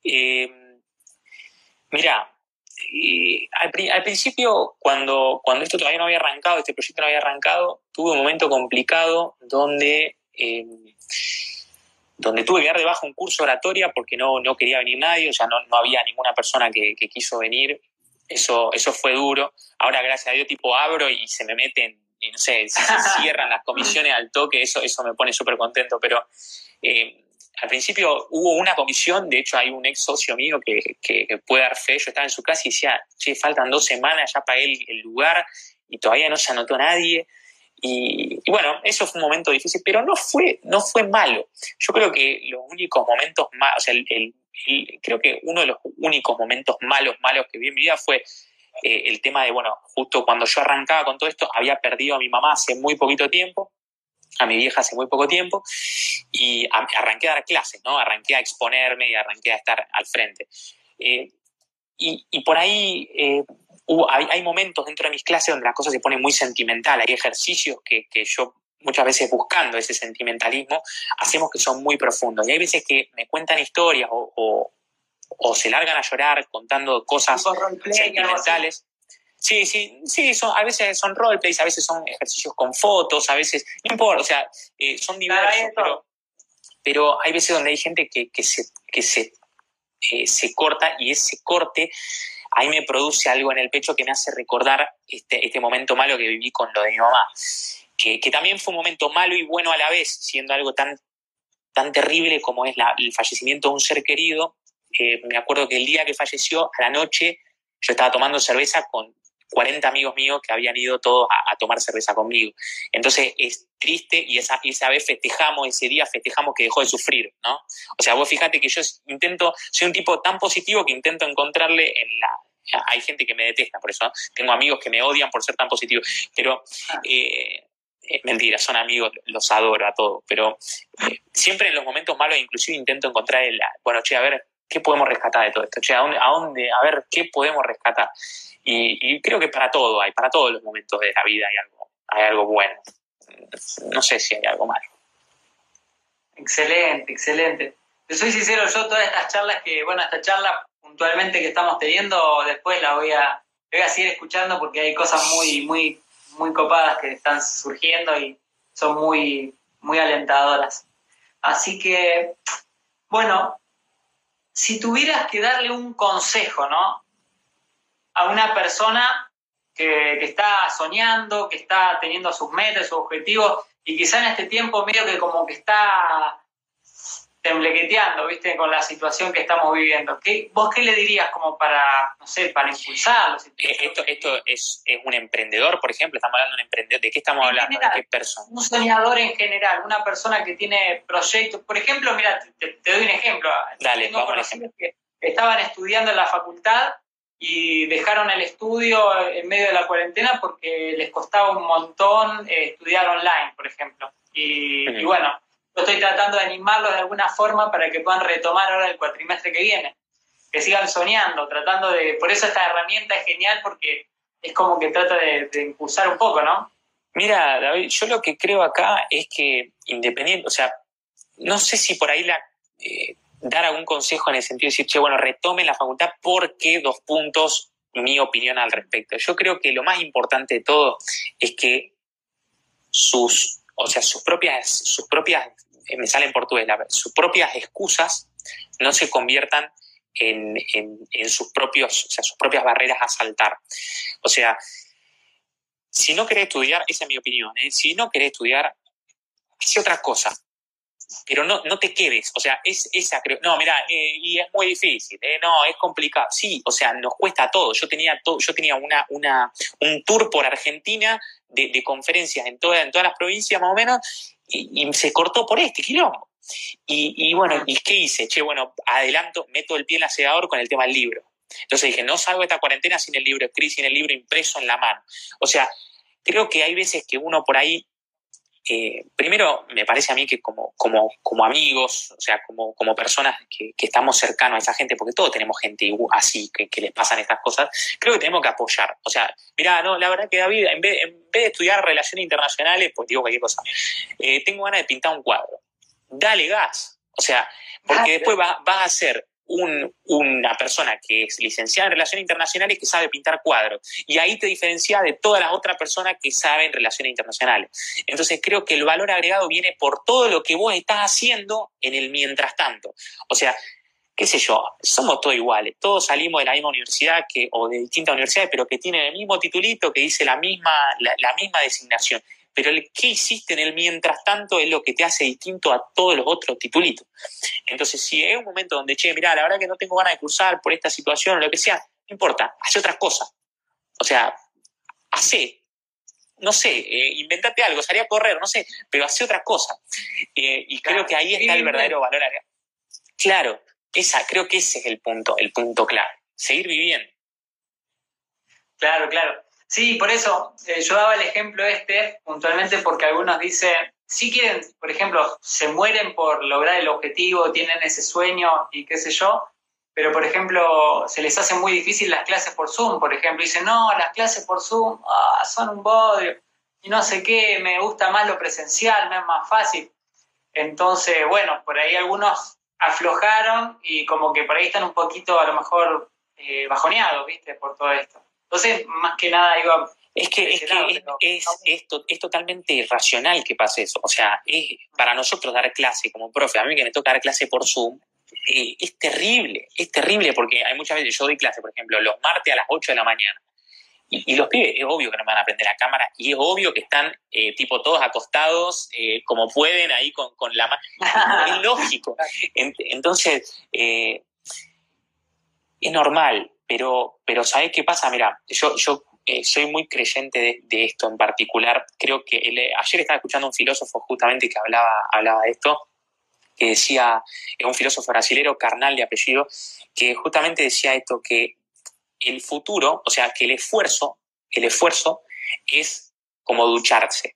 Eh, mira, al, principio, cuando, cuando esto todavía no había arrancado, este proyecto no había arrancado, tuve un momento complicado donde, eh, donde tuve que dar de baja un curso de oratoria porque no, no quería venir nadie, o sea, no, no había ninguna persona que, quiso venir. Eso, eso fue duro. Ahora, gracias a Dios, tipo abro y se me meten, no sé, se [laughs] cierran las comisiones al toque, eso, eso me pone súper contento, pero... Eh, al principio hubo una comisión, de hecho hay un ex socio mío que, puede dar fe, yo estaba en su casa y decía, che, faltan dos semanas, ya pagué el, el lugar y todavía no se anotó nadie. Y, bueno, eso fue un momento difícil, pero no fue, no fue malo. Yo creo que los únicos momentos más, o sea, el, creo que uno de los únicos momentos malos, malos que vi en mi vida fue eh, el tema de, bueno, justo cuando yo arrancaba con todo esto, había perdido a mi mamá hace muy poquito tiempo, a mi vieja hace muy poco tiempo y arranqué a dar clases, ¿no? Arranqué a exponerme y arranqué a estar al frente. Eh, y, por ahí eh, hay, momentos dentro de mis clases donde la cosa se pone muy sentimental, hay ejercicios que, yo muchas veces buscando ese sentimentalismo, hacemos que son muy profundos. Y hay veces que me cuentan historias o se largan a llorar contando cosas sentimentales. Sí, sí, sí, son, a veces son roleplays, a veces son ejercicios con fotos, a veces, no importa, o sea, eh, son diversos, pero, hay veces donde hay gente que, que se, que se, eh, se corta y ese corte ahí me produce algo en el pecho que me hace recordar este, este momento malo que viví con lo de mi mamá, que, que también fue un momento malo y bueno a la vez, siendo algo tan, tan terrible como es la, el fallecimiento de un ser querido. Eh, me acuerdo que el día que falleció, a la noche, yo estaba tomando cerveza con, 40 amigos míos que habían ido todos a, tomar cerveza conmigo. Entonces es triste y esa, esa vez festejamos, ese día festejamos que dejó de sufrir, ¿no? O sea, vos fíjate que yo intento, soy un tipo tan positivo que intento encontrarle en la... Hay gente que me detesta por eso, tengo amigos que me odian por ser tan positivo, pero... Eh, eh, mentira, son amigos, los adoro a todos, pero eh, siempre en los momentos malos inclusive intento encontrar el, bueno, che, a ver, ¿qué podemos rescatar de todo esto? Che, ¿a dónde, a, dónde, a ver, ¿qué podemos rescatar? Y, creo que para todo hay, para todos los momentos de la vida hay algo, hay algo bueno. No sé si hay algo malo. Excelente, excelente. Te soy sincero, yo todas estas charlas que, bueno, esta charla puntualmente que estamos teniendo, después la voy a, voy a seguir escuchando porque hay cosas muy, muy, muy copadas que están surgiendo y son muy, muy alentadoras. Así que, bueno, si tuvieras que darle un consejo, ¿no? a una persona que, está soñando, que está teniendo sus metas, sus objetivos, y quizá en este tiempo medio que como que está temblequeteando, ¿viste? Con la situación que estamos viviendo. ¿Qué, ¿Vos qué le dirías como para, no sé, para impulsarlo? Eh, esto, esto es, un emprendedor, por ejemplo, estamos hablando de un emprendedor. ¿De qué estamos hablando? ¿De qué persona? Un soñador en general, una persona que tiene proyectos. Por ejemplo, mira, te, doy un ejemplo. Dale, Tengo vamos ejemplo. que estaban estudiando en la facultad y dejaron el estudio en medio de la cuarentena porque les costaba un montón eh, estudiar online, por ejemplo. Y, bueno, yo estoy tratando de animarlos de alguna forma para que puedan retomar ahora el cuatrimestre que viene, que sigan soñando, tratando de... Por eso esta herramienta es genial porque es como que trata de, impulsar un poco, ¿no? Mira, David, yo lo que creo acá es que independiente, o sea, no sé si por ahí la... Eh, dar algún consejo en el sentido de decir, che, bueno, retome la facultad porque dos puntos, mi opinión al respecto. Yo creo que lo más importante de todo es que sus, o sea, sus propias, sus propias, me sale en portugués, sus propias excusas no se conviertan en, en, sus propios, o sea, sus propias barreras a saltar. O sea, si no querés estudiar, esa es mi opinión, ¿eh? si no querés estudiar, hace otra cosa pero no, no te quedes, o sea, es esa creo, no, mira, eh, y es muy difícil, eh, no, es complicado, sí, o sea, nos cuesta todo, yo tenía todo, yo tenía una, una, un tour por Argentina de, de conferencias en, toda, en todas las provincias más o menos, y, se cortó por este quilombo. Y, bueno, ¿y qué hice? Che, bueno, adelanto, meto el pie en el acelerador con el tema del libro. Entonces dije, no salgo de esta cuarentena sin el libro escrito, sin el libro impreso en la mano. O sea, creo que hay veces que uno por ahí eh, primero, me parece a mí que como, como, como amigos, o sea, como, como personas que, estamos cercanos a esa gente, porque todos tenemos gente así, que, les pasan estas cosas, creo que tenemos que apoyar. O sea, mira, no, la verdad que David, en vez, en vez de estudiar relaciones internacionales, pues digo cualquier cosa, eh, tengo ganas de pintar un cuadro. Dale gas. O sea, porque después vas va a ser una persona que es licenciada en Relaciones Internacionales que sabe pintar cuadros. Y ahí te diferencia de todas las otras personas que saben Relaciones Internacionales. Entonces creo que el valor agregado viene por todo lo que vos estás haciendo en el mientras tanto. O sea, qué sé yo, somos todos iguales, todos salimos de la misma universidad que, o de distintas universidades, pero que tienen el mismo titulito, que dice la misma, la misma designación pero el qué hiciste en el mientras tanto es lo que te hace distinto a todos los otros titulitos. Entonces, si es un momento donde, che, mira, la verdad que no tengo ganas de cursar por esta situación o lo que sea, no importa, hace otras cosas. O sea, hace, no sé, eh, inventate algo, salí a correr, no sé, pero hace otra cosa. Eh, y creo que ahí está el verdadero valor Claro, esa, creo que ese es el punto, el punto clave. Seguir viviendo. Claro, claro. Sí, por eso eh, yo daba el ejemplo este puntualmente porque algunos dicen, si quieren, por ejemplo, se mueren por lograr el objetivo, tienen ese sueño y qué sé yo, pero por ejemplo se les hace muy difícil las clases por Zoom, por ejemplo, dicen, no, las clases por Zoom ah, son un bodrio y no sé qué, me gusta más lo presencial, me es más fácil. Entonces, bueno, por ahí algunos aflojaron y como que por ahí están un poquito a lo mejor eh, bajoneados, ¿viste? Por todo esto. Entonces, más que nada iba... Es que, es, que es, totalmente irracional que pase eso. O sea, es, para nosotros dar clase como profe, a mí que me toca dar clase por Zoom, eh, es terrible, es terrible porque hay muchas veces, yo doy clase, por ejemplo, los martes a las 8 de la mañana. Y, los pibes, es obvio que no me van a prender la cámara y es obvio que están eh, tipo todos acostados eh, como pueden ahí con, con la mano. es [laughs] lógico. Entonces, es normal. Pero, pero ¿sabes qué pasa? Mira, yo, yo eh, soy muy creyente de, esto en particular. Creo que ayer estaba escuchando un filósofo justamente que hablaba, hablaba de esto, que decía, es un filósofo brasilero, carnal de apellido, que justamente decía esto, que el futuro, o sea, que el esfuerzo, el esfuerzo es como ducharse.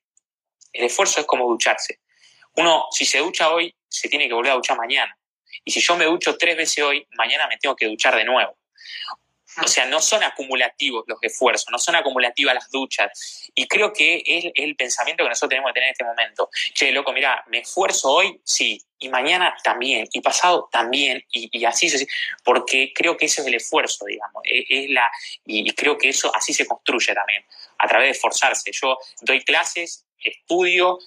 El esfuerzo es como ducharse. Uno, si se ducha hoy, se tiene que volver a duchar mañana. Y si yo me ducho tres veces hoy, mañana me tengo que duchar de nuevo. O sea, no son acumulativos los esfuerzos, no son acumulativas las duchas. Y creo que es, el pensamiento que nosotros tenemos que tener en este momento. Che, loco, mira, me esfuerzo hoy, sí, y mañana también, y pasado también, y, así, porque creo que ese es el esfuerzo, digamos. E, es, la, y creo que eso así se construye también, a través de esforzarse. Yo doy clases, estudio,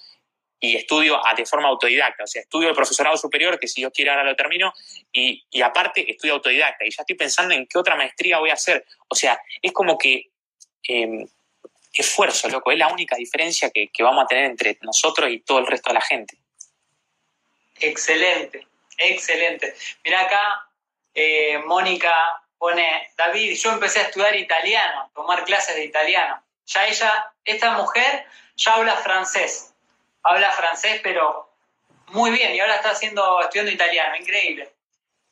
y estudio de forma autodidacta, o sea, estudio el profesorado superior, que si yo quiero ahora lo termino, y, aparte estudio autodidacta, y ya estoy pensando en qué otra maestría voy a hacer. O sea, es como que em, esfuerzo, loco, es la única diferencia que, vamos a tener entre nosotros y todo el resto de la gente. Excelente, excelente. Mira acá, eh, Mónica pone, David, yo empecé a estudiar italiano, tomar clases de italiano. Ya ella, esta mujer, ya habla francés habla francés, pero muy bien, y ahora está haciendo, estudiando italiano, increíble.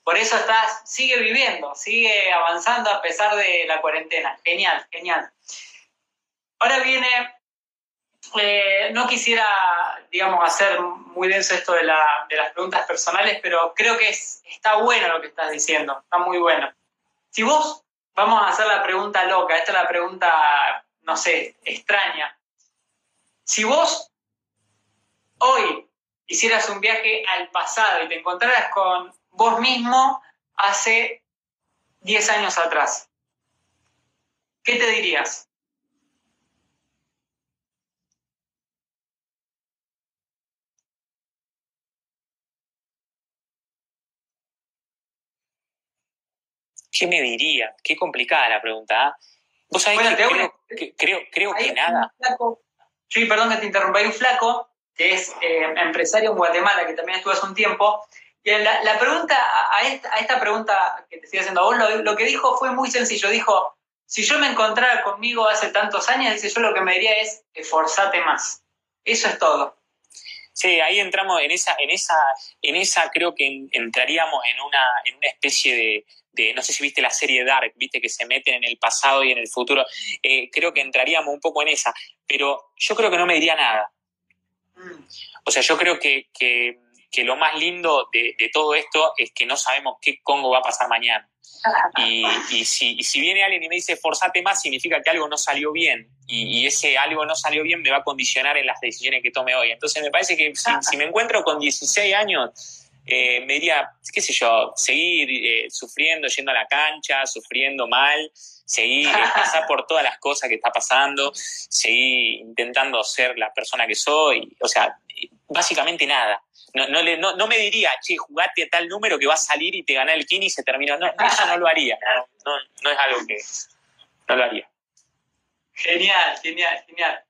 Por eso sigue viviendo, sigue avanzando a pesar de la cuarentena. Genial, genial. Ahora viene, eh, no quisiera, digamos, hacer muy denso esto de, las preguntas personales, pero creo que está bueno lo que estás diciendo, está muy bueno. Si vos, vamos a hacer la pregunta loca, esta es la pregunta, no sé, extraña. Si vos hoy hicieras un viaje al pasado y te encontraras con vos mismo hace 10 años atrás, ¿qué te dirías? ¿Qué me diría? Qué complicada la pregunta. ¿ah? Vos sabés que, creo, creo, que nada. sí, perdón que te interrumpa. Hay un flaco que es eh, empresario en Guatemala, que también estuvo hace un tiempo. Y la, pregunta, a esta, pregunta que te estoy haciendo a vos, lo, que dijo fue muy sencillo. Dijo, si yo me encontrara conmigo hace tantos años, dice, yo lo que me diría es, esforzate más. Eso es todo. Sí, ahí entramos en esa, en esa, en esa creo que entraríamos en una, en una especie de, de, no sé si viste la serie Dark, viste que se meten en el pasado y en el futuro, eh, creo que entraríamos un poco en esa, pero yo creo que no me diría nada. O sea, yo creo que, que, lo más lindo de, todo esto es que no sabemos qué Congo va a pasar mañana. Y, y, si, si, viene alguien y me dice forzate más, significa que algo no salió bien. Y, ese algo no salió bien me va a condicionar en las decisiones que tome hoy. Entonces me parece que si, me encuentro con 16 años, eh, me diría, qué sé yo, seguir eh, sufriendo, yendo a la cancha, sufriendo mal, seguir, [laughs] pasar por todas las cosas que está pasando, seguir intentando ser la persona que soy, o sea, básicamente nada. No, no, no, me diría, che, jugate tal número que va a salir y te gana el kini y se terminó. No, eso no lo haría. No, no, es algo que no lo haría. Genial, genial, genial.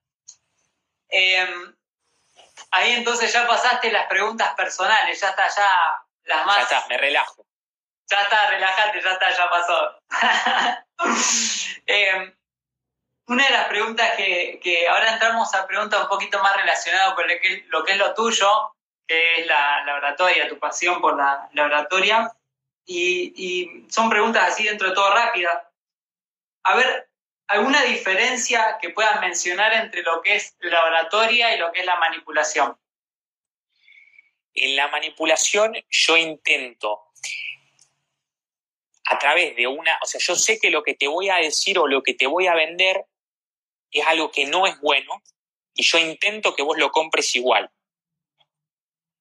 Em, ahí entonces ya pasaste las preguntas personales, ya está, ya las más. Ya está, me relajo. Ya está, relájate, ya está, ya pasó. [laughs] Em, una de las preguntas que, ahora entramos a preguntas un poquito más relacionadas con lo que, lo que es lo tuyo, que es la, oratoria, tu pasión por la, oratoria. Y, son preguntas así dentro de todo rápidas. A ver, ¿alguna diferencia que puedas mencionar entre lo que es la oratoria y lo que es la manipulación? En la manipulación yo intento a través de una, o sea, yo sé que lo que te voy a decir o lo que te voy a vender es algo que no es bueno y yo intento que vos lo compres igual.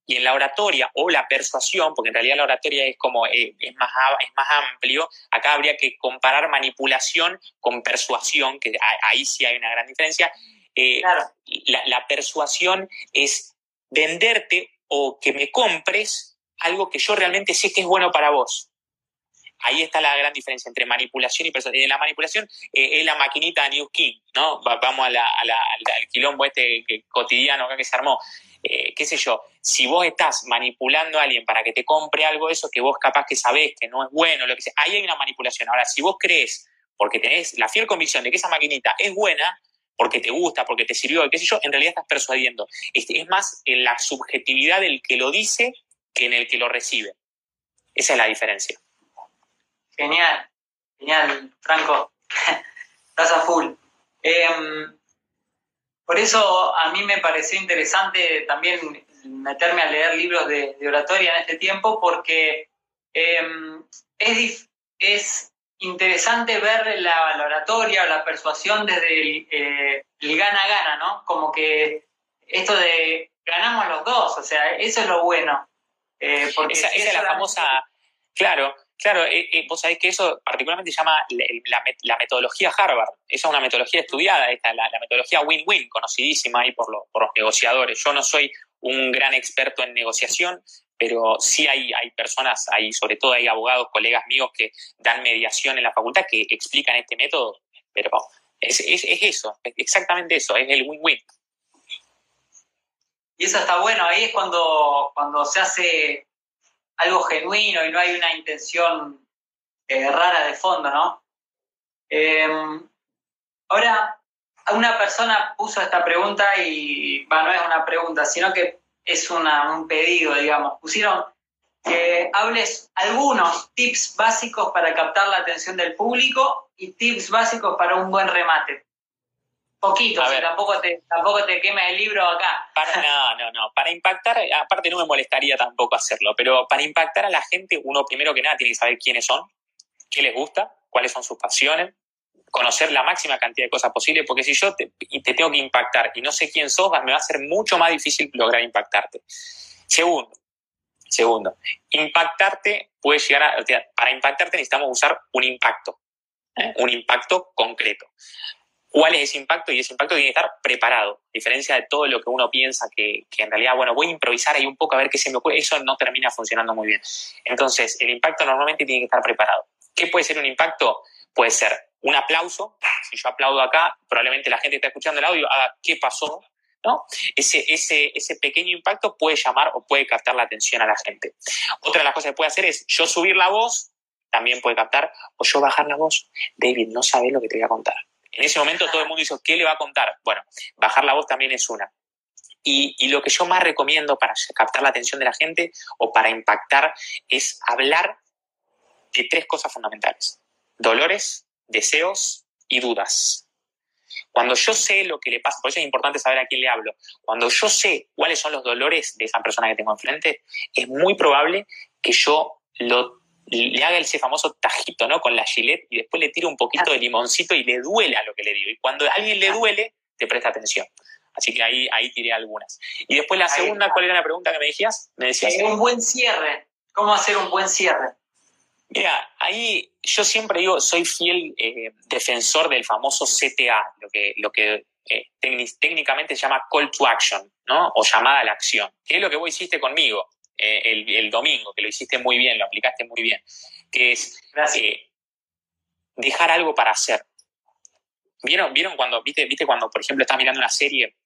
Y en la oratoria o la persuasión, porque en realidad la oratoria es como eh, es, más, es más amplio, acá habría que comparar manipulación con persuasión, que ahí sí hay una gran diferencia. Eh, la, la persuasión es venderte o que me compres algo que yo realmente sé que es bueno para vos ahí está la gran diferencia entre manipulación y personalidad. En la manipulación eh, es la maquinita de New King, ¿no? vamos al quilombo este cotidiano acá que se armó. Eh, qué sé yo, si vos estás manipulando a alguien para que te compre algo eso que vos capaz que sabés que no es bueno, lo que sea, ahí hay una manipulación. Ahora, si vos crees, porque tenés la fiel convicción de que esa maquinita es buena, porque te gusta, porque te sirvió, qué sé yo, en realidad estás persuadiendo. Este, es más en la subjetividad del que lo dice que en el que lo recibe. Esa es la diferencia. Genial, genial, Franco. [laughs] Estás a full. Em, por eso a mí me pareció interesante también meterme a leer libros de, oratoria en este tiempo, porque em, es, es, interesante ver la, oratoria o la persuasión desde el, gana-gana, ¿no? Como que esto de ganamos los dos, o sea, eso es lo bueno. Eh, porque esa, es la famosa, claro, Claro, eh, eh, vos sabés que eso particularmente se llama la, metodología Harvard. Esa es una metodología estudiada, esta, la, metodología win-win, conocidísima ahí por, los negociadores. Yo no soy un gran experto en negociación, pero sí hay, hay personas, hay, sobre todo hay abogados, colegas míos que dan mediación en la facultad que explican este método, pero es eso, es exactamente eso, es el win-win. Y eso está bueno, ahí es cuando, cuando se hace algo genuino y no hay una intención eh, rara de fondo, ¿no? Em, ahora, una persona puso esta pregunta y, bueno, no es una pregunta, sino que es un pedido, digamos. Pusieron que hables algunos tips básicos para captar la atención del público y tips básicos para un buen remate. Poquito, tampoco te, tampoco te quemes el libro acá. no, no, no. Para impactar, aparte no me molestaría tampoco hacerlo, pero para impactar a la gente, uno primero que nada tiene que saber quiénes son, qué les gusta, cuáles son sus pasiones, conocer la máxima cantidad de cosas posibles, porque si yo te, te tengo que impactar y no sé quién sos, me va a ser mucho más difícil lograr impactarte. Segundo, segundo, impactarte puede llegar a, para impactarte necesitamos usar un impacto, ¿eh? un impacto concreto cuál es ese impacto y ese impacto tiene que estar preparado, a diferencia de todo lo que uno piensa que, en realidad, bueno, voy a improvisar ahí un poco a ver qué se me ocurre, eso no termina funcionando muy bien. Entonces, el impacto normalmente tiene que estar preparado. ¿Qué puede ser un impacto? Puede ser un aplauso, si yo aplaudo acá, probablemente la gente que está escuchando el audio haga qué pasó, ¿no? Ese, ese, ese pequeño impacto puede llamar o puede captar la atención a la gente. Otra de las cosas que puede hacer es yo subir la voz, también puede captar, o yo bajar la voz. David, no sabes lo que te voy a contar en ese momento todo el mundo dice, ¿qué le va a contar? Bueno, bajar la voz también es una. Y, lo que yo más recomiendo para captar la atención de la gente o para impactar es hablar de tres cosas fundamentales. Dolores, deseos y dudas. Cuando yo sé lo que le pasa, por eso es importante saber a quién le hablo, cuando yo sé cuáles son los dolores de esa persona que tengo enfrente, es muy probable que yo lo, le haga ese famoso tajito, ¿no? Con la gilet y después le tire un poquito de limoncito y le duele a lo que le digo. Y cuando a alguien le duele, te presta atención. Así que ahí, ahí tiré algunas. Y después la segunda, ¿cuál era la pregunta que me decías? Me decías. un buen cierre. ¿Cómo hacer un buen cierre? Mira, ahí yo siempre digo, soy fiel eh, defensor del famoso CTA, lo que, lo que eh, técnicamente se llama call to action, ¿no? O llamada a la acción, que es lo que vos hiciste conmigo eh, el, domingo, que lo hiciste muy bien, lo aplicaste muy bien, que es dejar algo para hacer. ¿Vieron, ¿Vieron cuando, viste, viste cuando, por ejemplo, estás mirando una serie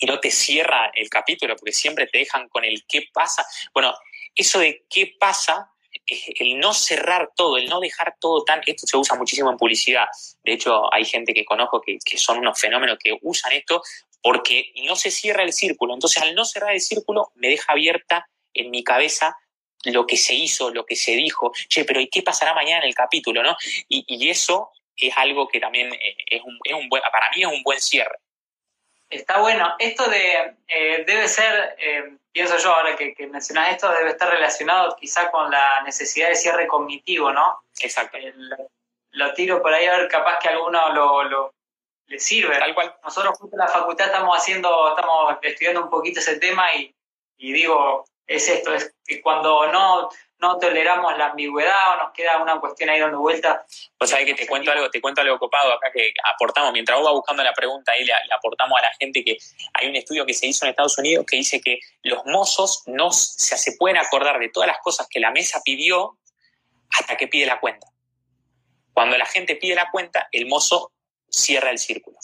y no te cierra el capítulo porque siempre te dejan con el qué pasa? Bueno, eso de qué pasa el no cerrar todo, el no dejar todo tan... Esto se usa muchísimo en publicidad. De hecho, hay gente que conozco que, son unos fenómenos que usan esto porque no se cierra el círculo. Entonces, al no cerrar el círculo, me deja abierta en mi cabeza lo que se hizo, lo que se dijo. Che, pero ¿y qué pasará mañana en el capítulo? ¿no? Y, eso es algo que también eh, es un, es un buen, para mí es un buen cierre. Está bueno. Esto de eh, debe ser, eh, pienso yo ahora que, que, mencionas esto, debe estar relacionado quizá con la necesidad de cierre cognitivo, ¿no? Exacto. lo tiro por ahí a ver, capaz que a alguno lo, lo le sirve. Tal cual. Nosotros justo en la facultad estamos haciendo, estamos estudiando un poquito ese tema y, y digo, es esto, es que cuando no no toleramos la ambigüedad o nos queda una cuestión ahí dando vuelta. Pues sabes que te cuento algo, te cuento algo copado acá que aportamos, mientras vos vas buscando la pregunta ahí le, aportamos a la gente que hay un estudio que se hizo en Estados Unidos que dice que los mozos no se, se pueden acordar de todas las cosas que la mesa pidió hasta que pide la cuenta. Cuando la gente pide la cuenta, el mozo cierra el círculo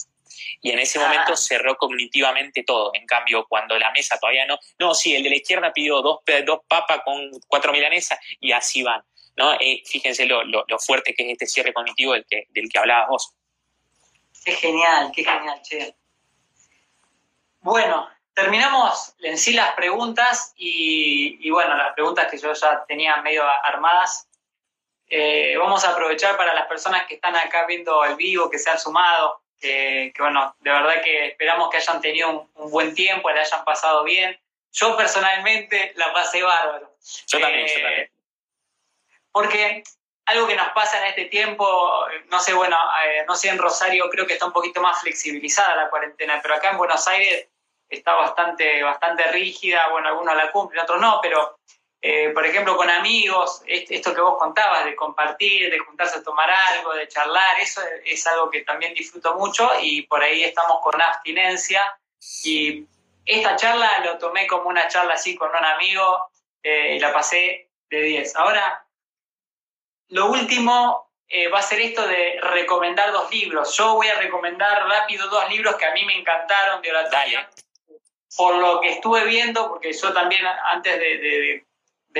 y en ese momento cerró cognitivamente todo. En cambio, cuando la mesa todavía no, no, sí, el de la izquierda pidió dos, dos papas con cuatro milanesas y así van. ¿no? Eh, fíjense lo, lo, fuerte que es este cierre cognitivo del que, del que hablabas vos. Qué genial, qué genial, che. Bueno, terminamos en sí las preguntas y, y bueno, las preguntas que yo ya tenía medio armadas. Eh, vamos a aprovechar para las personas que están acá viendo el vivo, que se han sumado, que, bueno, de verdad que esperamos que hayan tenido un, buen tiempo, le hayan pasado bien. Yo personalmente la pasé bárbaro. Yo también, yo también. Eh, porque algo que nos pasa en este tiempo, no sé, bueno, eh, no sé, en Rosario creo que está un poquito más flexibilizada la cuarentena, pero acá en Buenos Aires está bastante, bastante rígida, bueno, algunos la cumplen, otros no, pero eh, por ejemplo, con amigos, esto que vos contabas, de compartir, de juntarse a tomar algo, de charlar, eso es algo que también disfruto mucho y por ahí estamos con abstinencia. Y esta charla lo tomé como una charla así con un amigo eh, y la pasé de 10. Ahora, lo último eh, va a ser esto de recomendar dos libros. Yo voy a recomendar rápido dos libros que a mí me encantaron de oratoria. Por lo que estuve viendo, porque yo también antes de de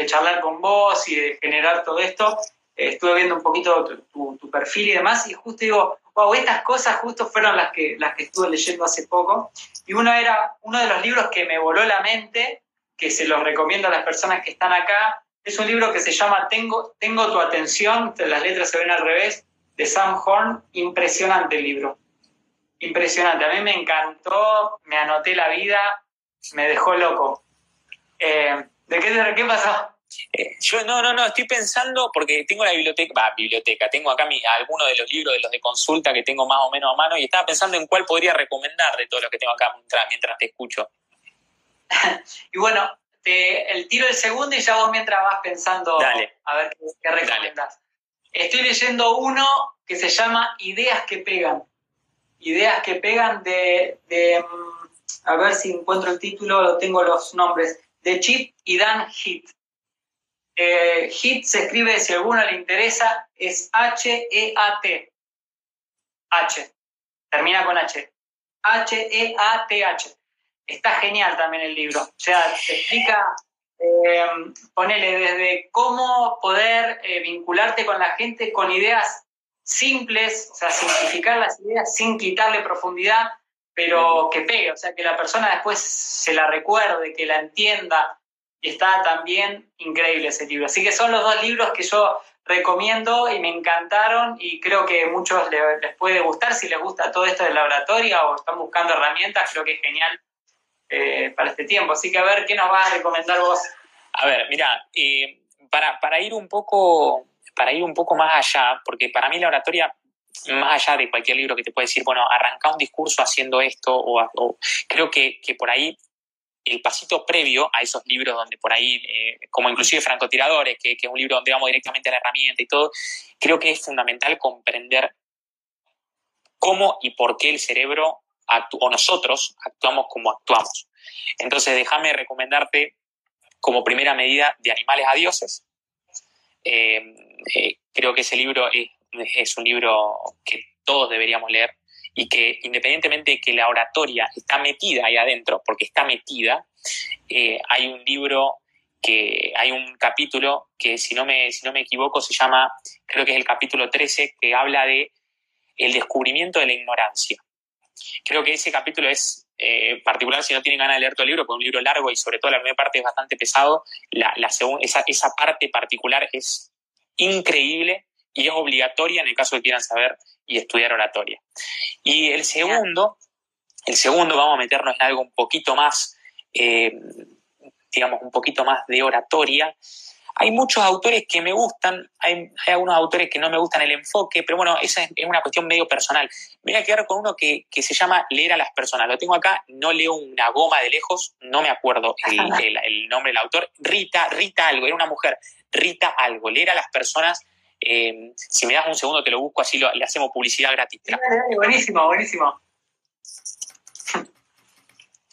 charlar con vos y de generar todo esto, eh, estuve viendo un poquito tu, perfil y demás, y justo digo, wow, estas cosas justo fueron las que, las que estuve leyendo hace poco. Y uno era uno de los libros que me voló la mente, que se los recomiendo a las personas que están acá. Es un libro que se llama Tengo, Tengo tu atención, las letras se ven al revés, de Sam Horn. Impresionante el libro. Impresionante. A mí me encantó, me anoté la vida, me dejó loco. Eh, ¿De qué, qué pasó? Eh, yo no, no, no, estoy pensando porque tengo la biblioteca, va, biblioteca, tengo acá mi, algunos de los libros de los de consulta que tengo más o menos a mano y estaba pensando en cuál podría recomendar de todos los que tengo acá mientras, te escucho. [laughs] y bueno, el tiro del segundo y ya vos mientras vas pensando a ver qué, recomendás. Estoy leyendo uno que se llama Ideas que pegan. Ideas que pegan de, de mm, a ver si encuentro el título, tengo los nombres de Chip y Dan Heath. Eh, Heath se escribe, si a alguno le interesa, es H-E-A-T. H. Termina con H. H-E-A-T-H. Está genial también el libro. O sea, te explica, eh, ponele desde cómo poder eh, vincularte con la gente con ideas simples, o sea, simplificar las ideas sin quitarle profundidad pero que pegue, o sea, que la persona después se la recuerde, que la entienda. Y está también increíble ese libro. Así que son los dos libros que yo recomiendo y me encantaron y creo que a muchos les, puede gustar si les gusta todo esto de laboratorio o están buscando herramientas, creo que es genial eh, para este tiempo. Así que a ver, ¿qué nos vas a recomendar vos? A ver, mira, eh, para, para, ir un poco, para ir un poco más allá, porque para mí la oratoria, más allá de cualquier libro que te puede decir, bueno, arranca un discurso haciendo esto, o, creo que, que, por ahí el pasito previo a esos libros donde por ahí, eh, como inclusive Francotiradores, que, que es un libro donde vamos directamente a la herramienta y todo, creo que es fundamental comprender cómo y por qué el cerebro o nosotros actuamos como actuamos. Entonces, déjame recomendarte como primera medida de animales a dioses. Eh, eh, creo que ese libro es, es, un libro que todos deberíamos leer y que independientemente de que la oratoria está metida ahí adentro, porque está metida, eh, hay un libro que hay un capítulo que si no me si no me equivoco se llama creo que es el capítulo 13 que habla de el descubrimiento de la ignorancia. Creo que ese capítulo es eh, particular si no tienen ganas de leer todo el libro porque es un libro largo y sobre todo la primera parte es bastante pesado la, la esa, esa parte particular es increíble y es obligatoria en el caso de que quieran saber y estudiar oratoria. Y el segundo, el segundo, vamos a meternos en algo un poquito más, eh, digamos, un poquito más de oratoria. Hay muchos autores que me gustan, hay, algunos autores que no me gustan el enfoque, pero bueno, esa es, una cuestión medio personal. Me voy a quedar con uno que, se llama Leer a las personas. Lo tengo acá, no leo una goma de lejos, no me acuerdo el, [laughs] el nombre del autor. Rita, Rita algo, era una mujer, Rita algo. Leer a las personas eh, si me das un segundo te lo busco, así le hacemos publicidad gratis. buenísimo, buenísimo.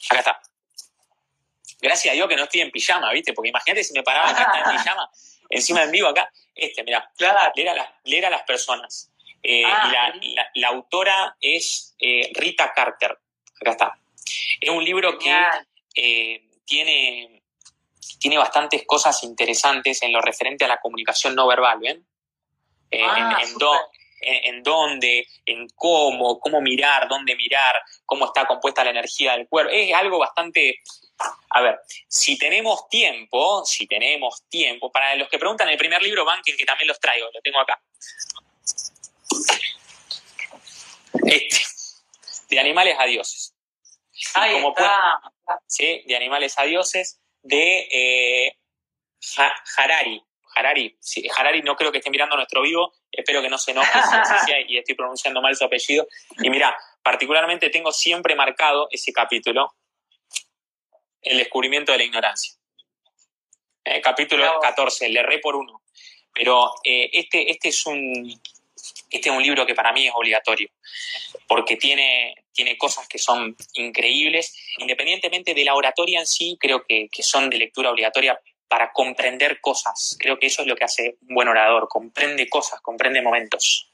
Acá está. Gracias a Dios que no estoy en pijama, ¿viste? Porque imagínate si me paraba acá en [laughs] pijama, encima en vivo acá. Este, mira, claro. leer, a las, personas. Eh, ah, la, autora es eh, Rita Carter. Acá está. Es un libro que tiene, tiene bastantes cosas interesantes en lo referente a la comunicación no verbal, ¿ven? Ah, en, dónde, en cómo, cómo mirar, dónde mirar, cómo está compuesta la energía del cuerpo. Es algo bastante... A ver, si tenemos tiempo, si tenemos tiempo, para los que preguntan el primer libro, Banking, que también los traigo, lo tengo acá. Este, de animales a dioses. ¿sí? De animales a dioses, de eh, Harari. Harari. Harari no creo que esté mirando nuestro vivo, espero que no se enoje y estoy pronunciando mal su apellido. Y mira, particularmente tengo siempre marcado ese capítulo, el descubrimiento de la ignorancia. Eh, capítulo 14, le erré por uno. Pero eh, este, este, es un, este es un libro que para mí es obligatorio, porque tiene, tiene cosas que son increíbles. Independientemente de la oratoria en sí, creo que, que son de lectura obligatoria para comprender cosas. Creo que eso es lo que hace un buen orador, comprende cosas, comprende momentos.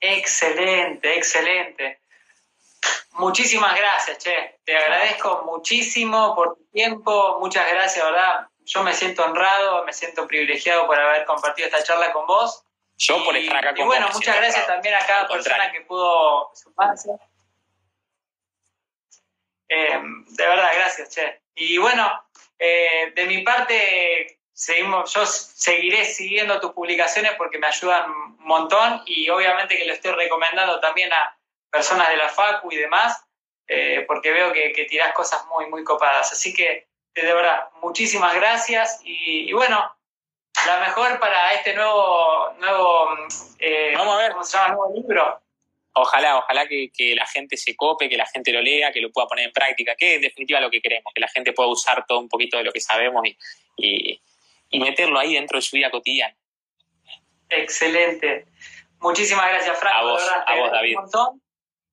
Excelente, excelente. Muchísimas gracias, Che. Te agradezco muchísimo por tu tiempo. Muchas gracias, ¿verdad? Yo me siento honrado, me siento privilegiado por haber compartido esta charla con vos. Yo por estar acá con Y bueno, muchas gracias también a cada persona que pudo sumarse. Eh, de verdad, gracias, Che. Y bueno, eh, de mi parte, seguimos, yo seguiré siguiendo tus publicaciones porque me ayudan un montón y obviamente que lo estoy recomendando también a personas de la FACU y demás, eh, porque veo que, que tirás cosas muy, muy copadas. Así que, de verdad, muchísimas gracias y, bueno, la mejor para este nuevo, nuevo eh, Vamos a ver. ¿cómo se llama? Nuevo libro. Ojalá, ojalá que, la gente se cope, que la gente lo lea, que lo pueda poner en práctica, que en definitiva lo que queremos, que la gente pueda usar todo un poquito de lo que sabemos y, meterlo ahí dentro de su vida cotidiana. Excelente. Muchísimas gracias, Franco. A vos, a vos David.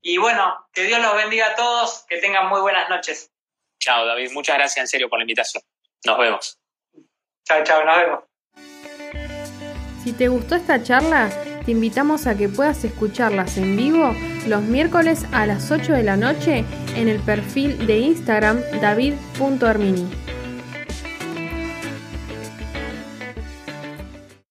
Y bueno, que Dios los bendiga a todos, que tengan muy buenas noches. Chao, David. Muchas gracias en serio por la invitación. Nos vemos. Chao, chao, nos vemos. Si te gustó esta charla, te invitamos a que puedas escucharlas en vivo los miércoles a las 8 de la noche en el perfil de Instagram david.armini.